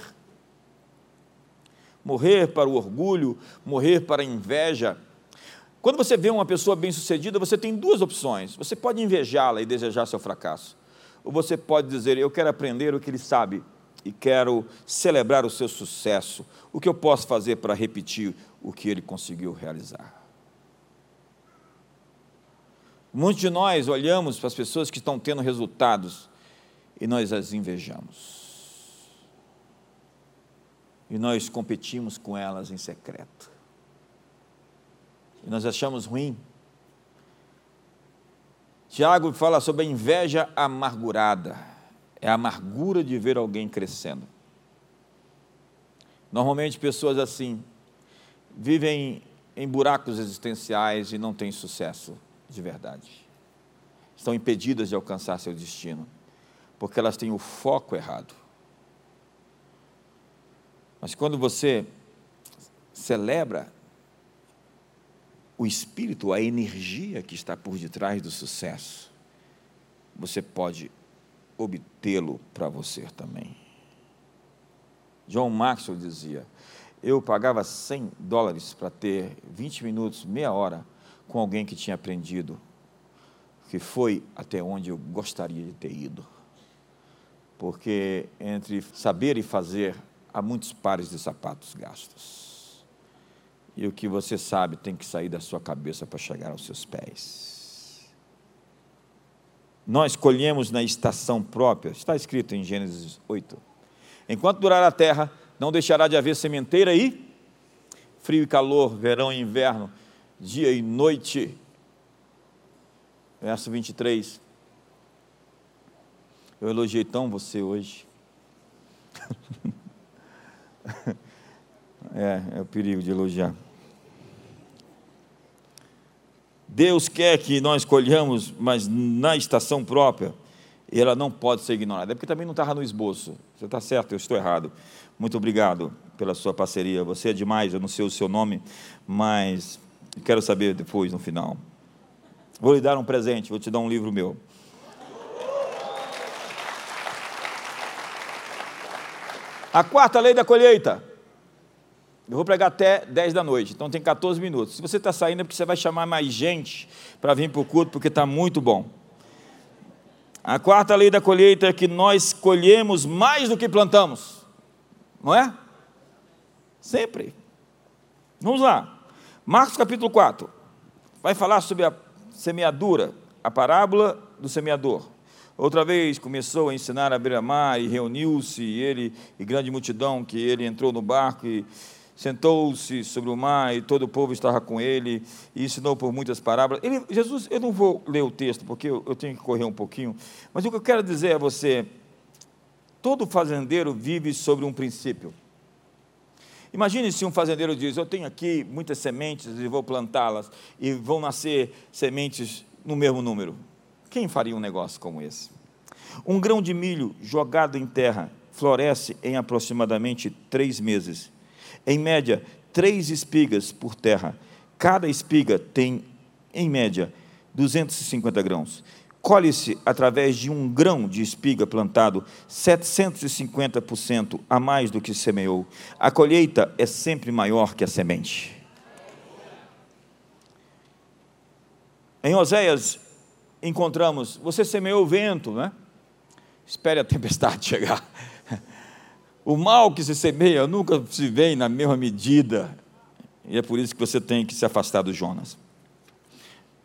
Morrer para o orgulho, morrer para a inveja. Quando você vê uma pessoa bem-sucedida, você tem duas opções. Você pode invejá-la e desejar seu fracasso. Ou você pode dizer, eu quero aprender o que ele sabe e quero celebrar o seu sucesso. O que eu posso fazer para repetir o que ele conseguiu realizar? Muitos de nós olhamos para as pessoas que estão tendo resultados e nós as invejamos. E nós competimos com elas em secreto. E nós achamos ruim. Tiago fala sobre a inveja amargurada é a amargura de ver alguém crescendo. Normalmente, pessoas assim vivem em buracos existenciais e não têm sucesso de verdade. Estão impedidas de alcançar seu destino, porque elas têm o foco errado. Mas quando você celebra o espírito, a energia que está por detrás do sucesso, você pode obtê-lo para você também. John Maxwell dizia: Eu pagava 100 dólares para ter 20 minutos, meia hora com alguém que tinha aprendido, que foi até onde eu gostaria de ter ido. Porque entre saber e fazer, há muitos pares de sapatos gastos. E o que você sabe tem que sair da sua cabeça para chegar aos seus pés nós colhemos na estação própria, está escrito em Gênesis 8. Enquanto durar a terra, não deixará de haver sementeira e frio e calor, verão e inverno, dia e noite. Verso 23. Eu elogiei tão você hoje. é, é o perigo de elogiar. Deus quer que nós colhamos, mas na estação própria, ela não pode ser ignorada. É porque também não estava no esboço. Você está certo, eu estou errado. Muito obrigado pela sua parceria. Você é demais, eu não sei o seu nome, mas quero saber depois, no final. Vou lhe dar um presente, vou te dar um livro meu. A quarta lei da colheita. Eu vou pregar até 10 da noite, então tem 14 minutos. Se você está saindo é porque você vai chamar mais gente para vir para o culto, porque está muito bom. A quarta lei da colheita é que nós colhemos mais do que plantamos, não é? Sempre. Vamos lá. Marcos capítulo 4 vai falar sobre a semeadura, a parábola do semeador. Outra vez começou a ensinar a beira-mar e reuniu-se ele e grande multidão que ele entrou no barco e sentou-se sobre o mar e todo o povo estava com ele e ensinou por muitas parábolas. Ele, Jesus, eu não vou ler o texto porque eu, eu tenho que correr um pouquinho, mas o que eu quero dizer a você, todo fazendeiro vive sobre um princípio. Imagine se um fazendeiro diz: Eu tenho aqui muitas sementes e vou plantá-las, e vão nascer sementes no mesmo número. Quem faria um negócio como esse? Um grão de milho jogado em terra floresce em aproximadamente três meses. Em média, três espigas por terra. Cada espiga tem, em média, 250 grãos. Colhe-se através de um grão de espiga plantado 750% a mais do que semeou. A colheita é sempre maior que a semente. Em Oséias encontramos, você semeou o vento, né? Espere a tempestade chegar. O mal que se semeia nunca se vê na mesma medida. E é por isso que você tem que se afastar do Jonas.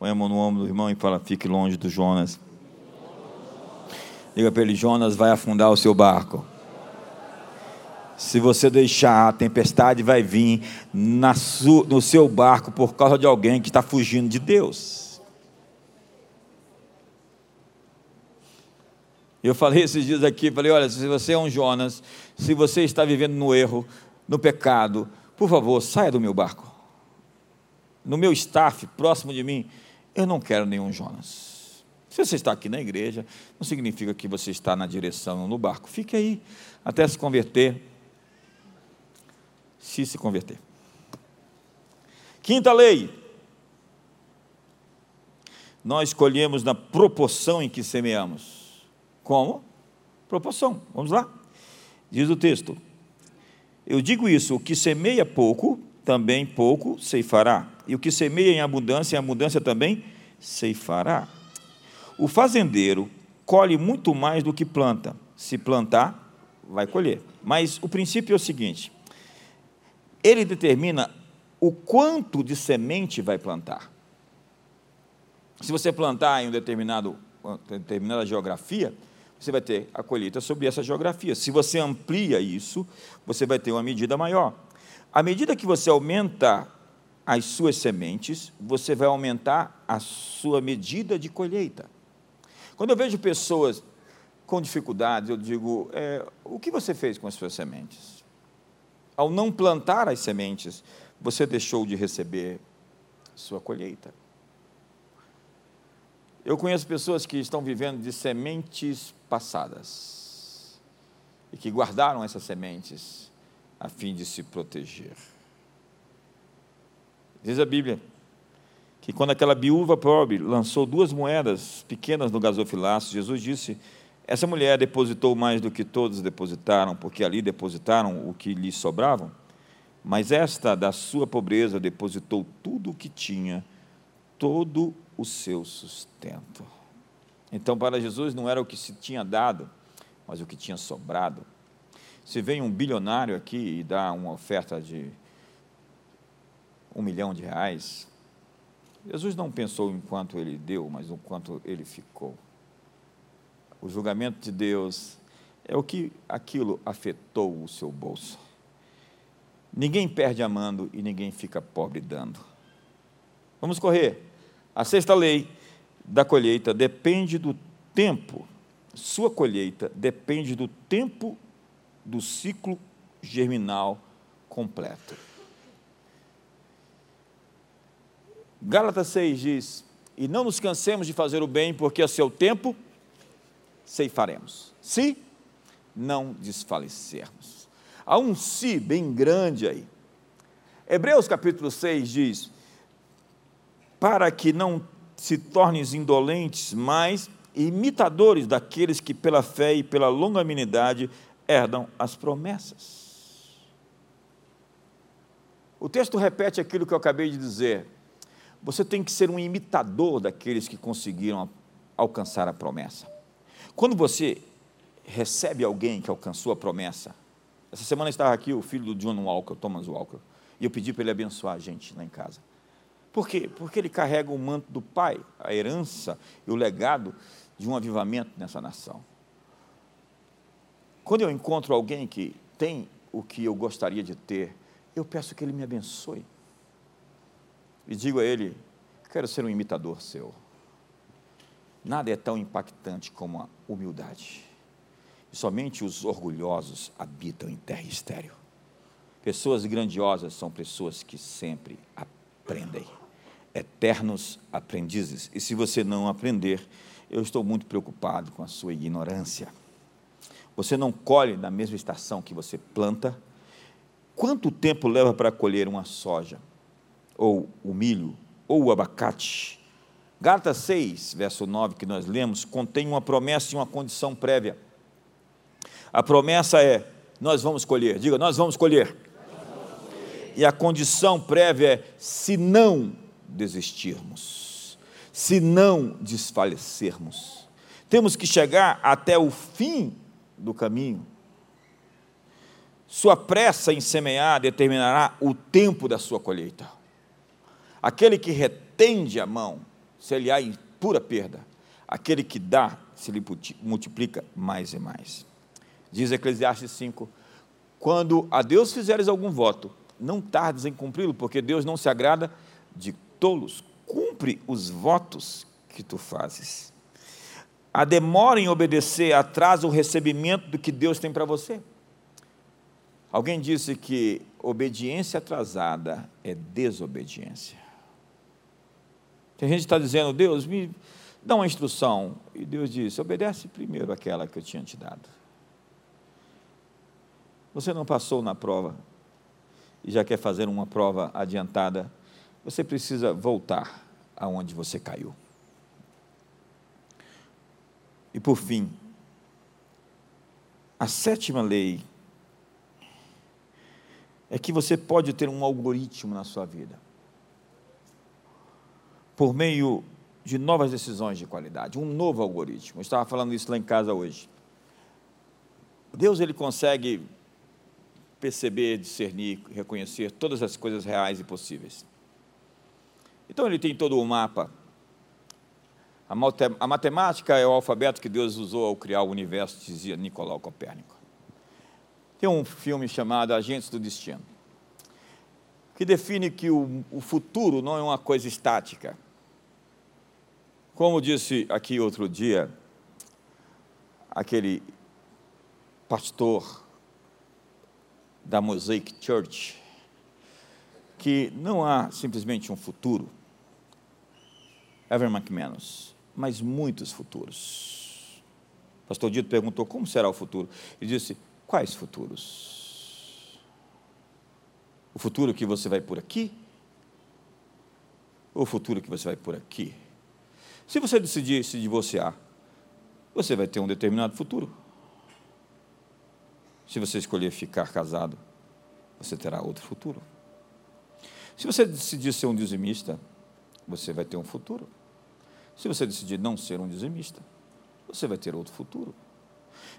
Põe a mão no ombro do irmão e fala: fique longe do Jonas. Diga para ele: Jonas vai afundar o seu barco. Se você deixar, a tempestade vai vir no seu barco por causa de alguém que está fugindo de Deus. Eu falei esses dias aqui, falei, olha, se você é um Jonas, se você está vivendo no erro, no pecado, por favor, saia do meu barco. No meu staff, próximo de mim, eu não quero nenhum Jonas. Se você está aqui na igreja, não significa que você está na direção no barco. Fique aí até se converter. Se se converter. Quinta lei. Nós escolhemos na proporção em que semeamos. Como? Proporção. Vamos lá. Diz o texto: Eu digo isso, o que semeia pouco, também pouco ceifará. E o que semeia em abundância, em abundância também ceifará. O fazendeiro colhe muito mais do que planta. Se plantar, vai colher. Mas o princípio é o seguinte: ele determina o quanto de semente vai plantar. Se você plantar em um determinado, uma determinada geografia, você vai ter a colheita sobre essa geografia. Se você amplia isso, você vai ter uma medida maior. À medida que você aumenta as suas sementes, você vai aumentar a sua medida de colheita. Quando eu vejo pessoas com dificuldades, eu digo: é, o que você fez com as suas sementes? Ao não plantar as sementes, você deixou de receber sua colheita. Eu conheço pessoas que estão vivendo de sementes passadas e que guardaram essas sementes a fim de se proteger. Diz a Bíblia que quando aquela viúva pobre lançou duas moedas pequenas no gasofilaço, Jesus disse: Essa mulher depositou mais do que todos depositaram, porque ali depositaram o que lhe sobravam. Mas esta, da sua pobreza, depositou tudo o que tinha, todo o seu sustento. Então, para Jesus, não era o que se tinha dado, mas o que tinha sobrado. Se vem um bilionário aqui e dá uma oferta de um milhão de reais, Jesus não pensou em quanto ele deu, mas no quanto ele ficou. O julgamento de Deus é o que aquilo afetou o seu bolso. Ninguém perde amando e ninguém fica pobre dando. Vamos correr. A sexta lei da colheita depende do tempo. Sua colheita depende do tempo do ciclo germinal completo. Gálatas 6 diz: E não nos cansemos de fazer o bem, porque a seu tempo ceifaremos, se não desfalecermos. Há um se bem grande aí. Hebreus capítulo 6 diz: Para que não se tornem indolentes, mas imitadores daqueles que pela fé e pela longanimidade herdam as promessas. O texto repete aquilo que eu acabei de dizer. Você tem que ser um imitador daqueles que conseguiram alcançar a promessa. Quando você recebe alguém que alcançou a promessa, essa semana estava aqui o filho do John Walker, Thomas Walker, e eu pedi para ele abençoar a gente lá em casa. Por quê? Porque ele carrega o manto do pai, a herança e o legado de um avivamento nessa nação. Quando eu encontro alguém que tem o que eu gostaria de ter, eu peço que ele me abençoe. E digo a ele: quero ser um imitador seu. Nada é tão impactante como a humildade. E somente os orgulhosos habitam em terra estéreo. Pessoas grandiosas são pessoas que sempre aprendem. Eternos aprendizes. E se você não aprender, eu estou muito preocupado com a sua ignorância. Você não colhe na mesma estação que você planta. Quanto tempo leva para colher uma soja, ou o milho, ou o abacate? Gálatas 6, verso 9, que nós lemos, contém uma promessa e uma condição prévia. A promessa é: nós vamos colher. Diga, nós vamos colher. E a condição prévia é: se não desistirmos, se não desfalecermos. Temos que chegar até o fim do caminho. Sua pressa em semear determinará o tempo da sua colheita. Aquele que retende a mão, se ele há em pura perda. Aquele que dá, se lhe multiplica mais e mais. Diz Eclesiastes 5: Quando a Deus fizeres algum voto, não tardes em cumpri-lo, porque Deus não se agrada de tolos. Cumpre os votos que tu fazes. A demora em obedecer atrasa o recebimento do que Deus tem para você. Alguém disse que obediência atrasada é desobediência. Tem gente que está dizendo, Deus, me dá uma instrução. E Deus disse, obedece primeiro aquela que eu tinha te dado. Você não passou na prova e já quer fazer uma prova adiantada, você precisa voltar aonde você caiu. E por fim, a sétima lei é que você pode ter um algoritmo na sua vida. Por meio de novas decisões de qualidade, um novo algoritmo. Eu estava falando isso lá em casa hoje. Deus ele consegue perceber, discernir, reconhecer todas as coisas reais e possíveis. Então ele tem todo o mapa a matemática é o alfabeto que Deus usou ao criar o universo, dizia Nicolau Copérnico. Tem um filme chamado Agentes do Destino, que define que o, o futuro não é uma coisa estática. Como disse aqui outro dia, aquele pastor da Mosaic Church, que não há simplesmente um futuro. Evan McManus mas muitos futuros. Pastor Dito perguntou como será o futuro. Ele disse: quais futuros? O futuro que você vai por aqui? Ou o futuro que você vai por aqui? Se você decidir se divorciar, você vai ter um determinado futuro. Se você escolher ficar casado, você terá outro futuro. Se você decidir ser um dizimista, você vai ter um futuro. Se você decidir não ser um dizimista, você vai ter outro futuro.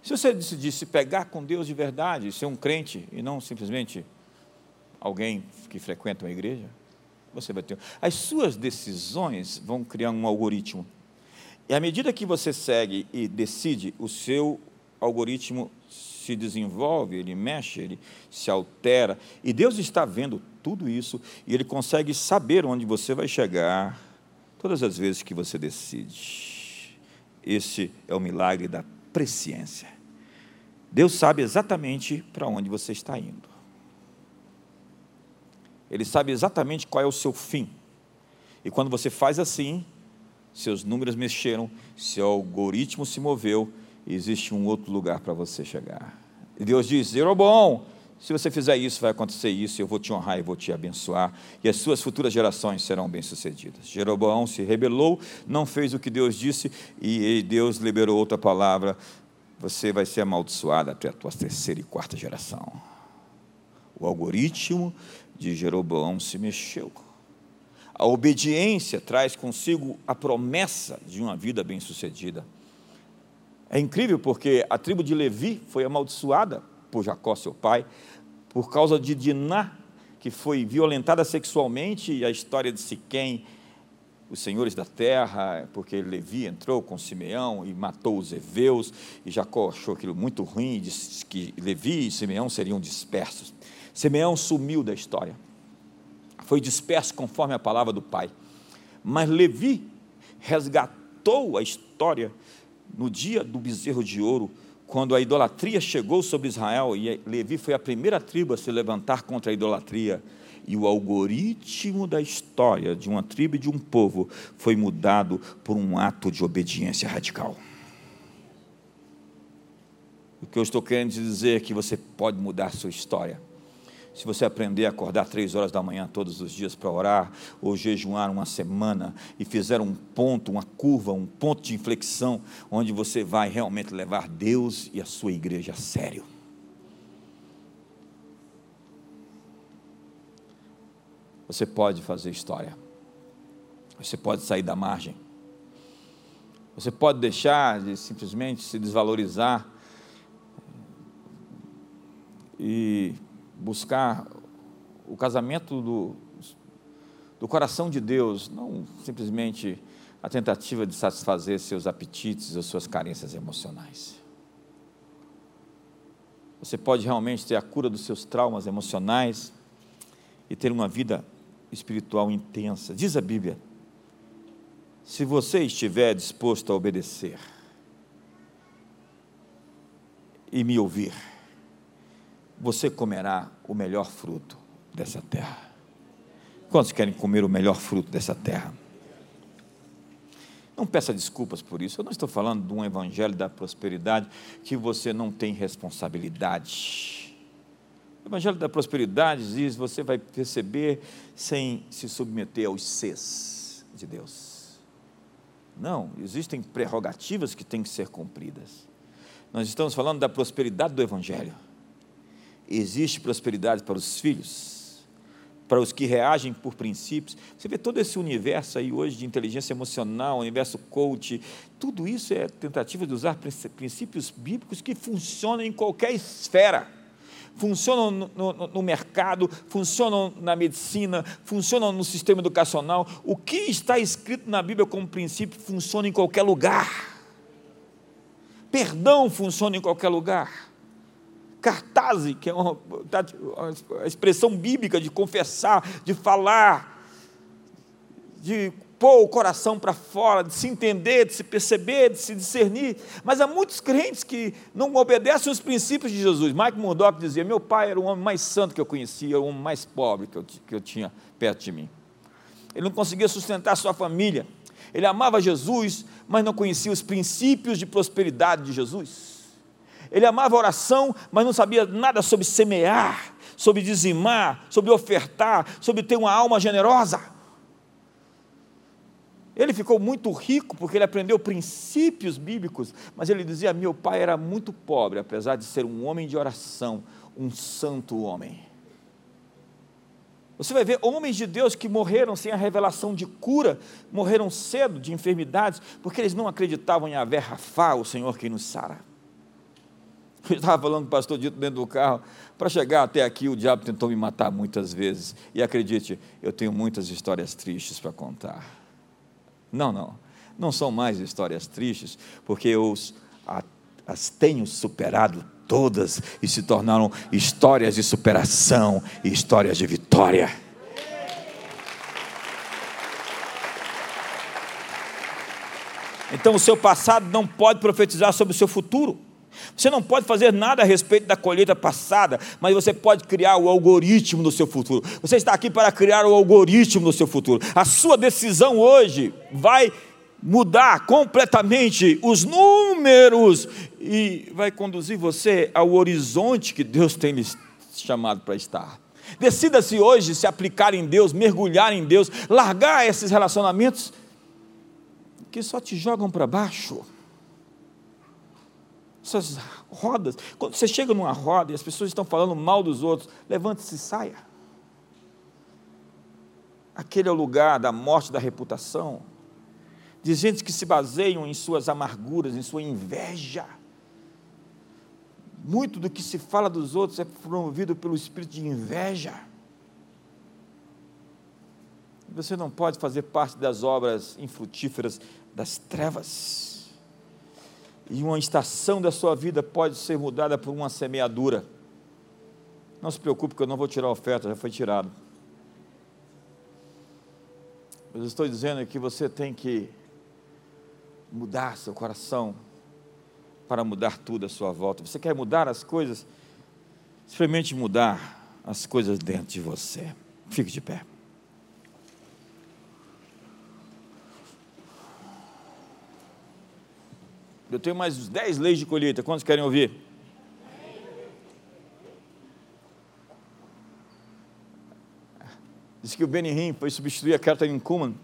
Se você decidir se pegar com Deus de verdade, ser um crente e não simplesmente alguém que frequenta uma igreja, você vai ter. As suas decisões vão criar um algoritmo. E à medida que você segue e decide, o seu algoritmo se desenvolve, ele mexe, ele se altera. E Deus está vendo tudo isso e ele consegue saber onde você vai chegar todas as vezes que você decide. Esse é o milagre da presciência. Deus sabe exatamente para onde você está indo. Ele sabe exatamente qual é o seu fim. E quando você faz assim, seus números mexeram, seu algoritmo se moveu existe um outro lugar para você chegar. E Deus diz: Jeroboão, se você fizer isso, vai acontecer isso, eu vou te honrar e vou te abençoar, e as suas futuras gerações serão bem-sucedidas. Jeroboão se rebelou, não fez o que Deus disse, e Deus liberou outra palavra: você vai ser amaldiçoada até a tua terceira e quarta geração. O algoritmo de Jeroboão se mexeu. A obediência traz consigo a promessa de uma vida bem-sucedida. É incrível porque a tribo de Levi foi amaldiçoada por Jacó, seu pai, por causa de Diná, que foi violentada sexualmente, e a história de Siquém, os senhores da terra, porque Levi entrou com Simeão e matou os heveus, e Jacó achou aquilo muito ruim, e disse que Levi e Simeão seriam dispersos. Simeão sumiu da história foi disperso conforme a palavra do pai. Mas Levi resgatou a história no dia do bezerro de ouro, quando a idolatria chegou sobre Israel, e Levi foi a primeira tribo a se levantar contra a idolatria. E o algoritmo da história de uma tribo e de um povo foi mudado por um ato de obediência radical. O que eu estou querendo dizer é que você pode mudar sua história se você aprender a acordar três horas da manhã todos os dias para orar, ou jejuar uma semana, e fizer um ponto, uma curva, um ponto de inflexão, onde você vai realmente levar Deus e a sua igreja a sério. Você pode fazer história. Você pode sair da margem. Você pode deixar de simplesmente se desvalorizar e buscar o casamento do, do coração de Deus, não simplesmente a tentativa de satisfazer seus apetites ou suas carências emocionais. Você pode realmente ter a cura dos seus traumas emocionais e ter uma vida espiritual intensa. Diz a Bíblia: se você estiver disposto a obedecer e me ouvir, você comerá o melhor fruto dessa terra. Quantos querem comer o melhor fruto dessa terra? Não peça desculpas por isso. Eu não estou falando de um evangelho da prosperidade que você não tem responsabilidade. O evangelho da prosperidade diz: você vai receber sem se submeter aos ses de Deus. Não, existem prerrogativas que têm que ser cumpridas. Nós estamos falando da prosperidade do evangelho existe prosperidade para os filhos, para os que reagem por princípios. Você vê todo esse universo aí hoje de inteligência emocional, universo coach, tudo isso é tentativa de usar princípios bíblicos que funcionam em qualquer esfera. Funcionam no, no, no mercado, funcionam na medicina, funcionam no sistema educacional. O que está escrito na Bíblia como princípio funciona em qualquer lugar. Perdão funciona em qualquer lugar cartaz, que é uma, uma expressão bíblica de confessar, de falar, de pôr o coração para fora, de se entender, de se perceber, de se discernir. Mas há muitos crentes que não obedecem os princípios de Jesus. Mike Murdock dizia: Meu pai era o homem mais santo que eu conhecia, o homem mais pobre que eu, que eu tinha perto de mim. Ele não conseguia sustentar sua família. Ele amava Jesus, mas não conhecia os princípios de prosperidade de Jesus. Ele amava oração, mas não sabia nada sobre semear, sobre dizimar, sobre ofertar, sobre ter uma alma generosa. Ele ficou muito rico porque ele aprendeu princípios bíblicos, mas ele dizia: Meu pai era muito pobre, apesar de ser um homem de oração, um santo homem. Você vai ver homens de Deus que morreram sem a revelação de cura, morreram cedo de enfermidades, porque eles não acreditavam em Avé Rafá, o Senhor que nos sara. Eu estava falando com o pastor Dito dentro do carro. Para chegar até aqui, o diabo tentou me matar muitas vezes. E acredite, eu tenho muitas histórias tristes para contar. Não, não. Não são mais histórias tristes, porque eu as tenho superado todas e se tornaram histórias de superação e histórias de vitória. Então, o seu passado não pode profetizar sobre o seu futuro. Você não pode fazer nada a respeito da colheita passada, mas você pode criar o algoritmo do seu futuro. Você está aqui para criar o algoritmo do seu futuro. A sua decisão hoje vai mudar completamente os números e vai conduzir você ao horizonte que Deus tem lhe chamado para estar. Decida-se hoje se aplicar em Deus, mergulhar em Deus, largar esses relacionamentos que só te jogam para baixo essas rodas. Quando você chega numa roda e as pessoas estão falando mal dos outros, levante-se e saia. Aquele é o lugar da morte da reputação, de gente que se baseiam em suas amarguras, em sua inveja. Muito do que se fala dos outros é promovido pelo espírito de inveja. Você não pode fazer parte das obras infrutíferas das trevas e uma estação da sua vida pode ser mudada por uma semeadura. Não se preocupe que eu não vou tirar a oferta, já foi tirado. Mas eu estou dizendo que você tem que mudar seu coração para mudar tudo à sua volta. Você quer mudar as coisas? Experimente mudar as coisas dentro de você. Fique de pé. Eu tenho mais 10 leis de colheita. Quantos querem ouvir? Diz que o Benny foi substituir a Catherine Kuhlman.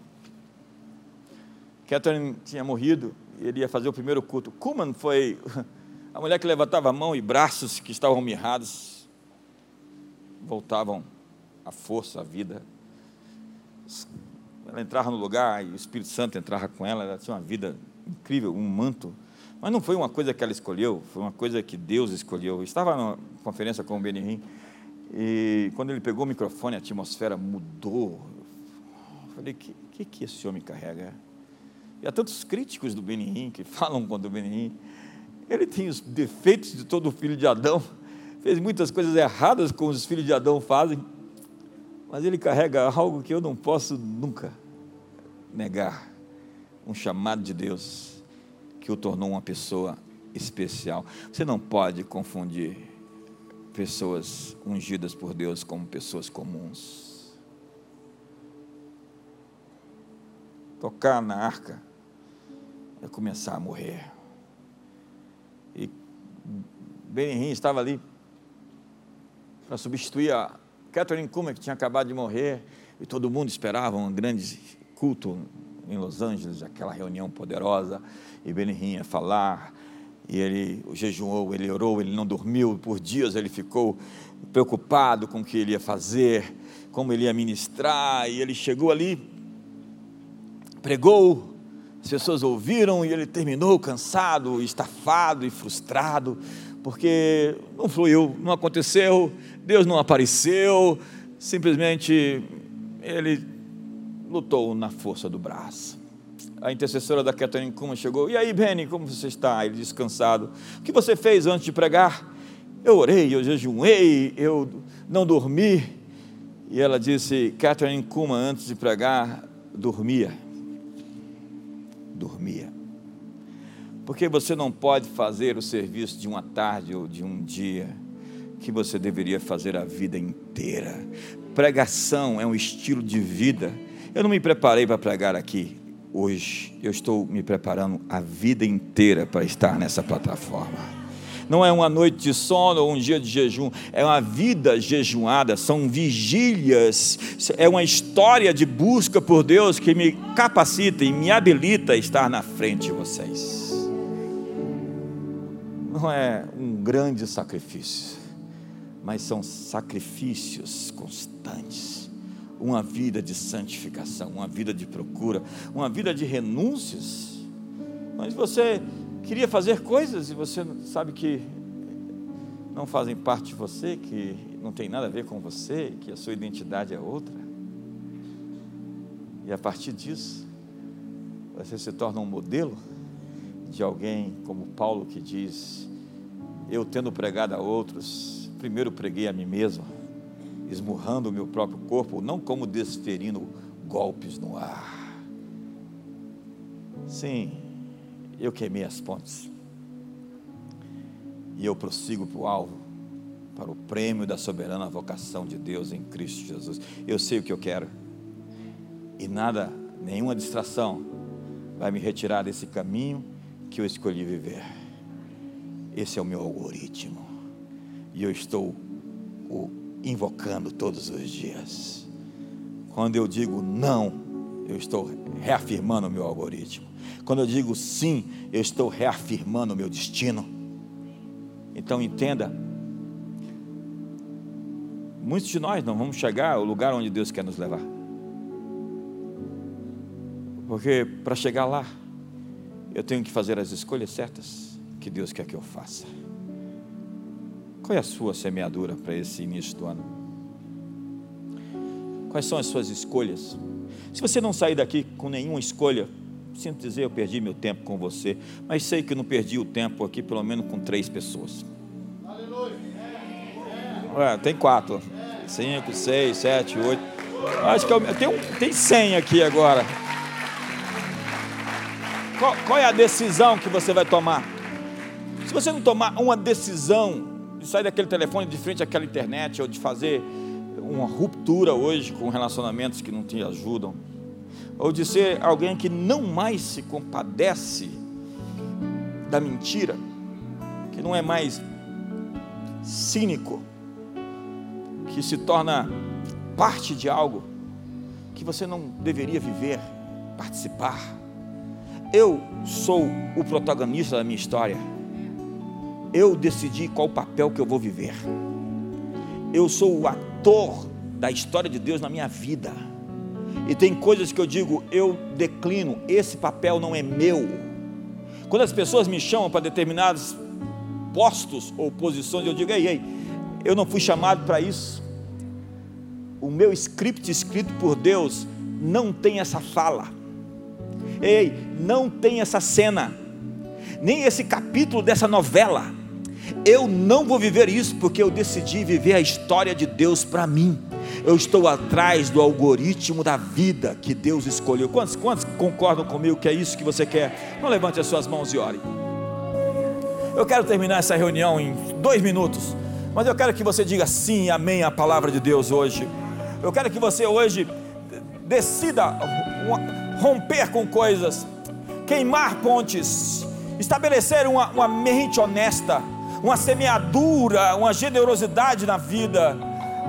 Catherine tinha morrido e ele ia fazer o primeiro culto. Kuhlman foi a mulher que levantava a mão e braços que estavam mirrados voltavam à força, à vida. Ela entrava no lugar e o Espírito Santo entrava com ela. Ela tinha uma vida incrível, um manto mas não foi uma coisa que ela escolheu, foi uma coisa que Deus escolheu. Eu estava na conferência com o Benihim e quando ele pegou o microfone, a atmosfera mudou. Eu falei, o que, que, que esse homem carrega? E há tantos críticos do Benihim que falam contra o Benihim. Ele tem os defeitos de todo filho de Adão, fez muitas coisas erradas como os filhos de Adão fazem, mas ele carrega algo que eu não posso nunca negar um chamado de Deus que o tornou uma pessoa especial. Você não pode confundir pessoas ungidas por Deus como pessoas comuns. Tocar na arca é começar a morrer. E Benihim estava ali para substituir a Catherine Kuma, que tinha acabado de morrer, e todo mundo esperava um grande culto em Los Angeles, aquela reunião poderosa e Benihim ia falar, e ele jejuou, ele orou, ele não dormiu, por dias ele ficou preocupado com o que ele ia fazer, como ele ia ministrar, e ele chegou ali, pregou, as pessoas ouviram e ele terminou cansado, estafado e frustrado, porque não fluiu, não aconteceu, Deus não apareceu, simplesmente ele lutou na força do braço a intercessora da Catherine Kuma chegou. E aí, Benny, como você está? Ele descansado. O que você fez antes de pregar? Eu orei, eu jejuei, eu não dormi. E ela disse: Catherine Kuma, antes de pregar, dormia. Dormia. Porque você não pode fazer o serviço de uma tarde ou de um dia que você deveria fazer a vida inteira. Pregação é um estilo de vida. Eu não me preparei para pregar aqui hoje. Eu estou me preparando a vida inteira para estar nessa plataforma. Não é uma noite de sono ou um dia de jejum, é uma vida jejuada, são vigílias, é uma história de busca por Deus que me capacita e me habilita a estar na frente de vocês. Não é um grande sacrifício, mas são sacrifícios constantes uma vida de santificação, uma vida de procura, uma vida de renúncias. Mas você queria fazer coisas e você sabe que não fazem parte de você, que não tem nada a ver com você, que a sua identidade é outra. E a partir disso, você se torna um modelo de alguém como Paulo que diz: Eu tendo pregado a outros, primeiro preguei a mim mesmo esmurrando o meu próprio corpo, não como desferindo golpes no ar. Sim, eu queimei as pontes. E eu prossigo para o alvo, para o prêmio da soberana vocação de Deus em Cristo Jesus. Eu sei o que eu quero. E nada, nenhuma distração vai me retirar desse caminho que eu escolhi viver. Esse é o meu algoritmo. E eu estou o invocando todos os dias. Quando eu digo não, eu estou reafirmando o meu algoritmo. Quando eu digo sim, eu estou reafirmando o meu destino. Então entenda, muitos de nós não vamos chegar ao lugar onde Deus quer nos levar. Porque para chegar lá, eu tenho que fazer as escolhas certas que Deus quer que eu faça. Qual é a sua semeadura para esse início do ano? Quais são as suas escolhas? Se você não sair daqui com nenhuma escolha, sinto dizer, eu perdi meu tempo com você, mas sei que não perdi o tempo aqui, pelo menos com três pessoas. É, tem quatro, cinco, seis, sete, oito. Acho que eu, tem, um, tem cem aqui agora. Qual, qual é a decisão que você vai tomar? Se você não tomar uma decisão de sair daquele telefone de frente àquela internet ou de fazer uma ruptura hoje com relacionamentos que não te ajudam, ou de ser alguém que não mais se compadece da mentira, que não é mais cínico, que se torna parte de algo que você não deveria viver, participar. Eu sou o protagonista da minha história. Eu decidi qual papel que eu vou viver. Eu sou o ator da história de Deus na minha vida. E tem coisas que eu digo, eu declino, esse papel não é meu. Quando as pessoas me chamam para determinados postos ou posições, eu digo, ei, ei, eu não fui chamado para isso. O meu script escrito por Deus não tem essa fala. Ei, não tem essa cena, nem esse capítulo dessa novela. Eu não vou viver isso porque eu decidi viver a história de Deus para mim. Eu estou atrás do algoritmo da vida que Deus escolheu. Quantos, quantos concordam comigo que é isso que você quer? Não levante as suas mãos e ore. Eu quero terminar essa reunião em dois minutos, mas eu quero que você diga sim, amém à palavra de Deus hoje. Eu quero que você hoje decida romper com coisas, queimar pontes, estabelecer uma, uma mente honesta, uma semeadura, uma generosidade na vida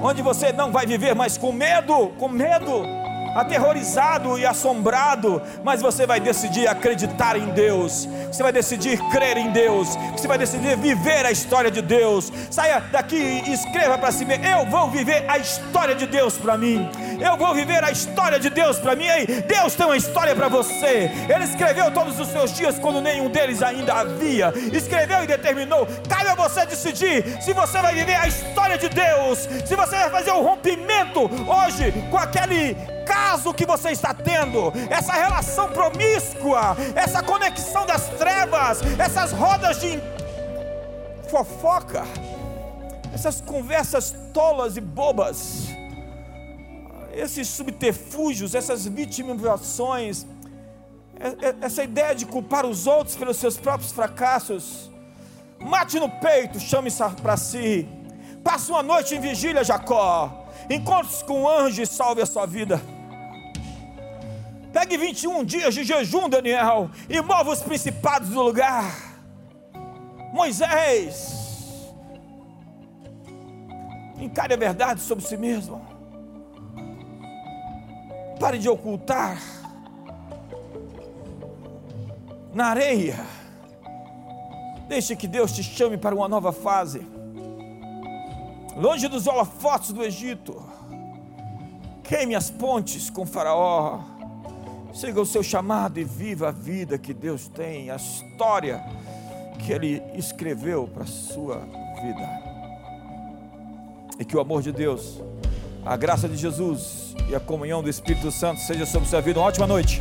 onde você não vai viver mais com medo, com medo, aterrorizado e assombrado, mas você vai decidir acreditar em Deus, você vai decidir crer em Deus, você vai decidir viver a história de Deus. Saia daqui e escreva para si mesmo: Eu vou viver a história de Deus para mim. Eu vou viver a história de Deus para mim. Ei, Deus tem uma história para você. Ele escreveu todos os seus dias quando nenhum deles ainda havia. Escreveu e determinou. Cabe a você decidir se você vai viver a história de Deus, se você vai fazer o um rompimento hoje com aquele caso que você está tendo, essa relação promíscua, essa conexão das trevas, essas rodas de fofoca, essas conversas tolas e bobas esses subterfúgios, essas vitimizações, é, é, essa ideia de culpar os outros pelos seus próprios fracassos. Mate no peito, chame-se para si. Passe uma noite em vigília, Jacó. Encontre-se com um anjo e salve a sua vida. Pegue 21 dias de jejum, Daniel, e mova os principados do lugar. Moisés, encare a verdade sobre si mesmo. Pare de ocultar na areia. Deixe que Deus te chame para uma nova fase. Longe dos holofotes do Egito. Queime as pontes com Faraó. Siga o seu chamado e viva a vida que Deus tem, a história que Ele escreveu para a sua vida. E que o amor de Deus a graça de Jesus e a comunhão do Espírito Santo seja sobre sua vida. Uma ótima noite.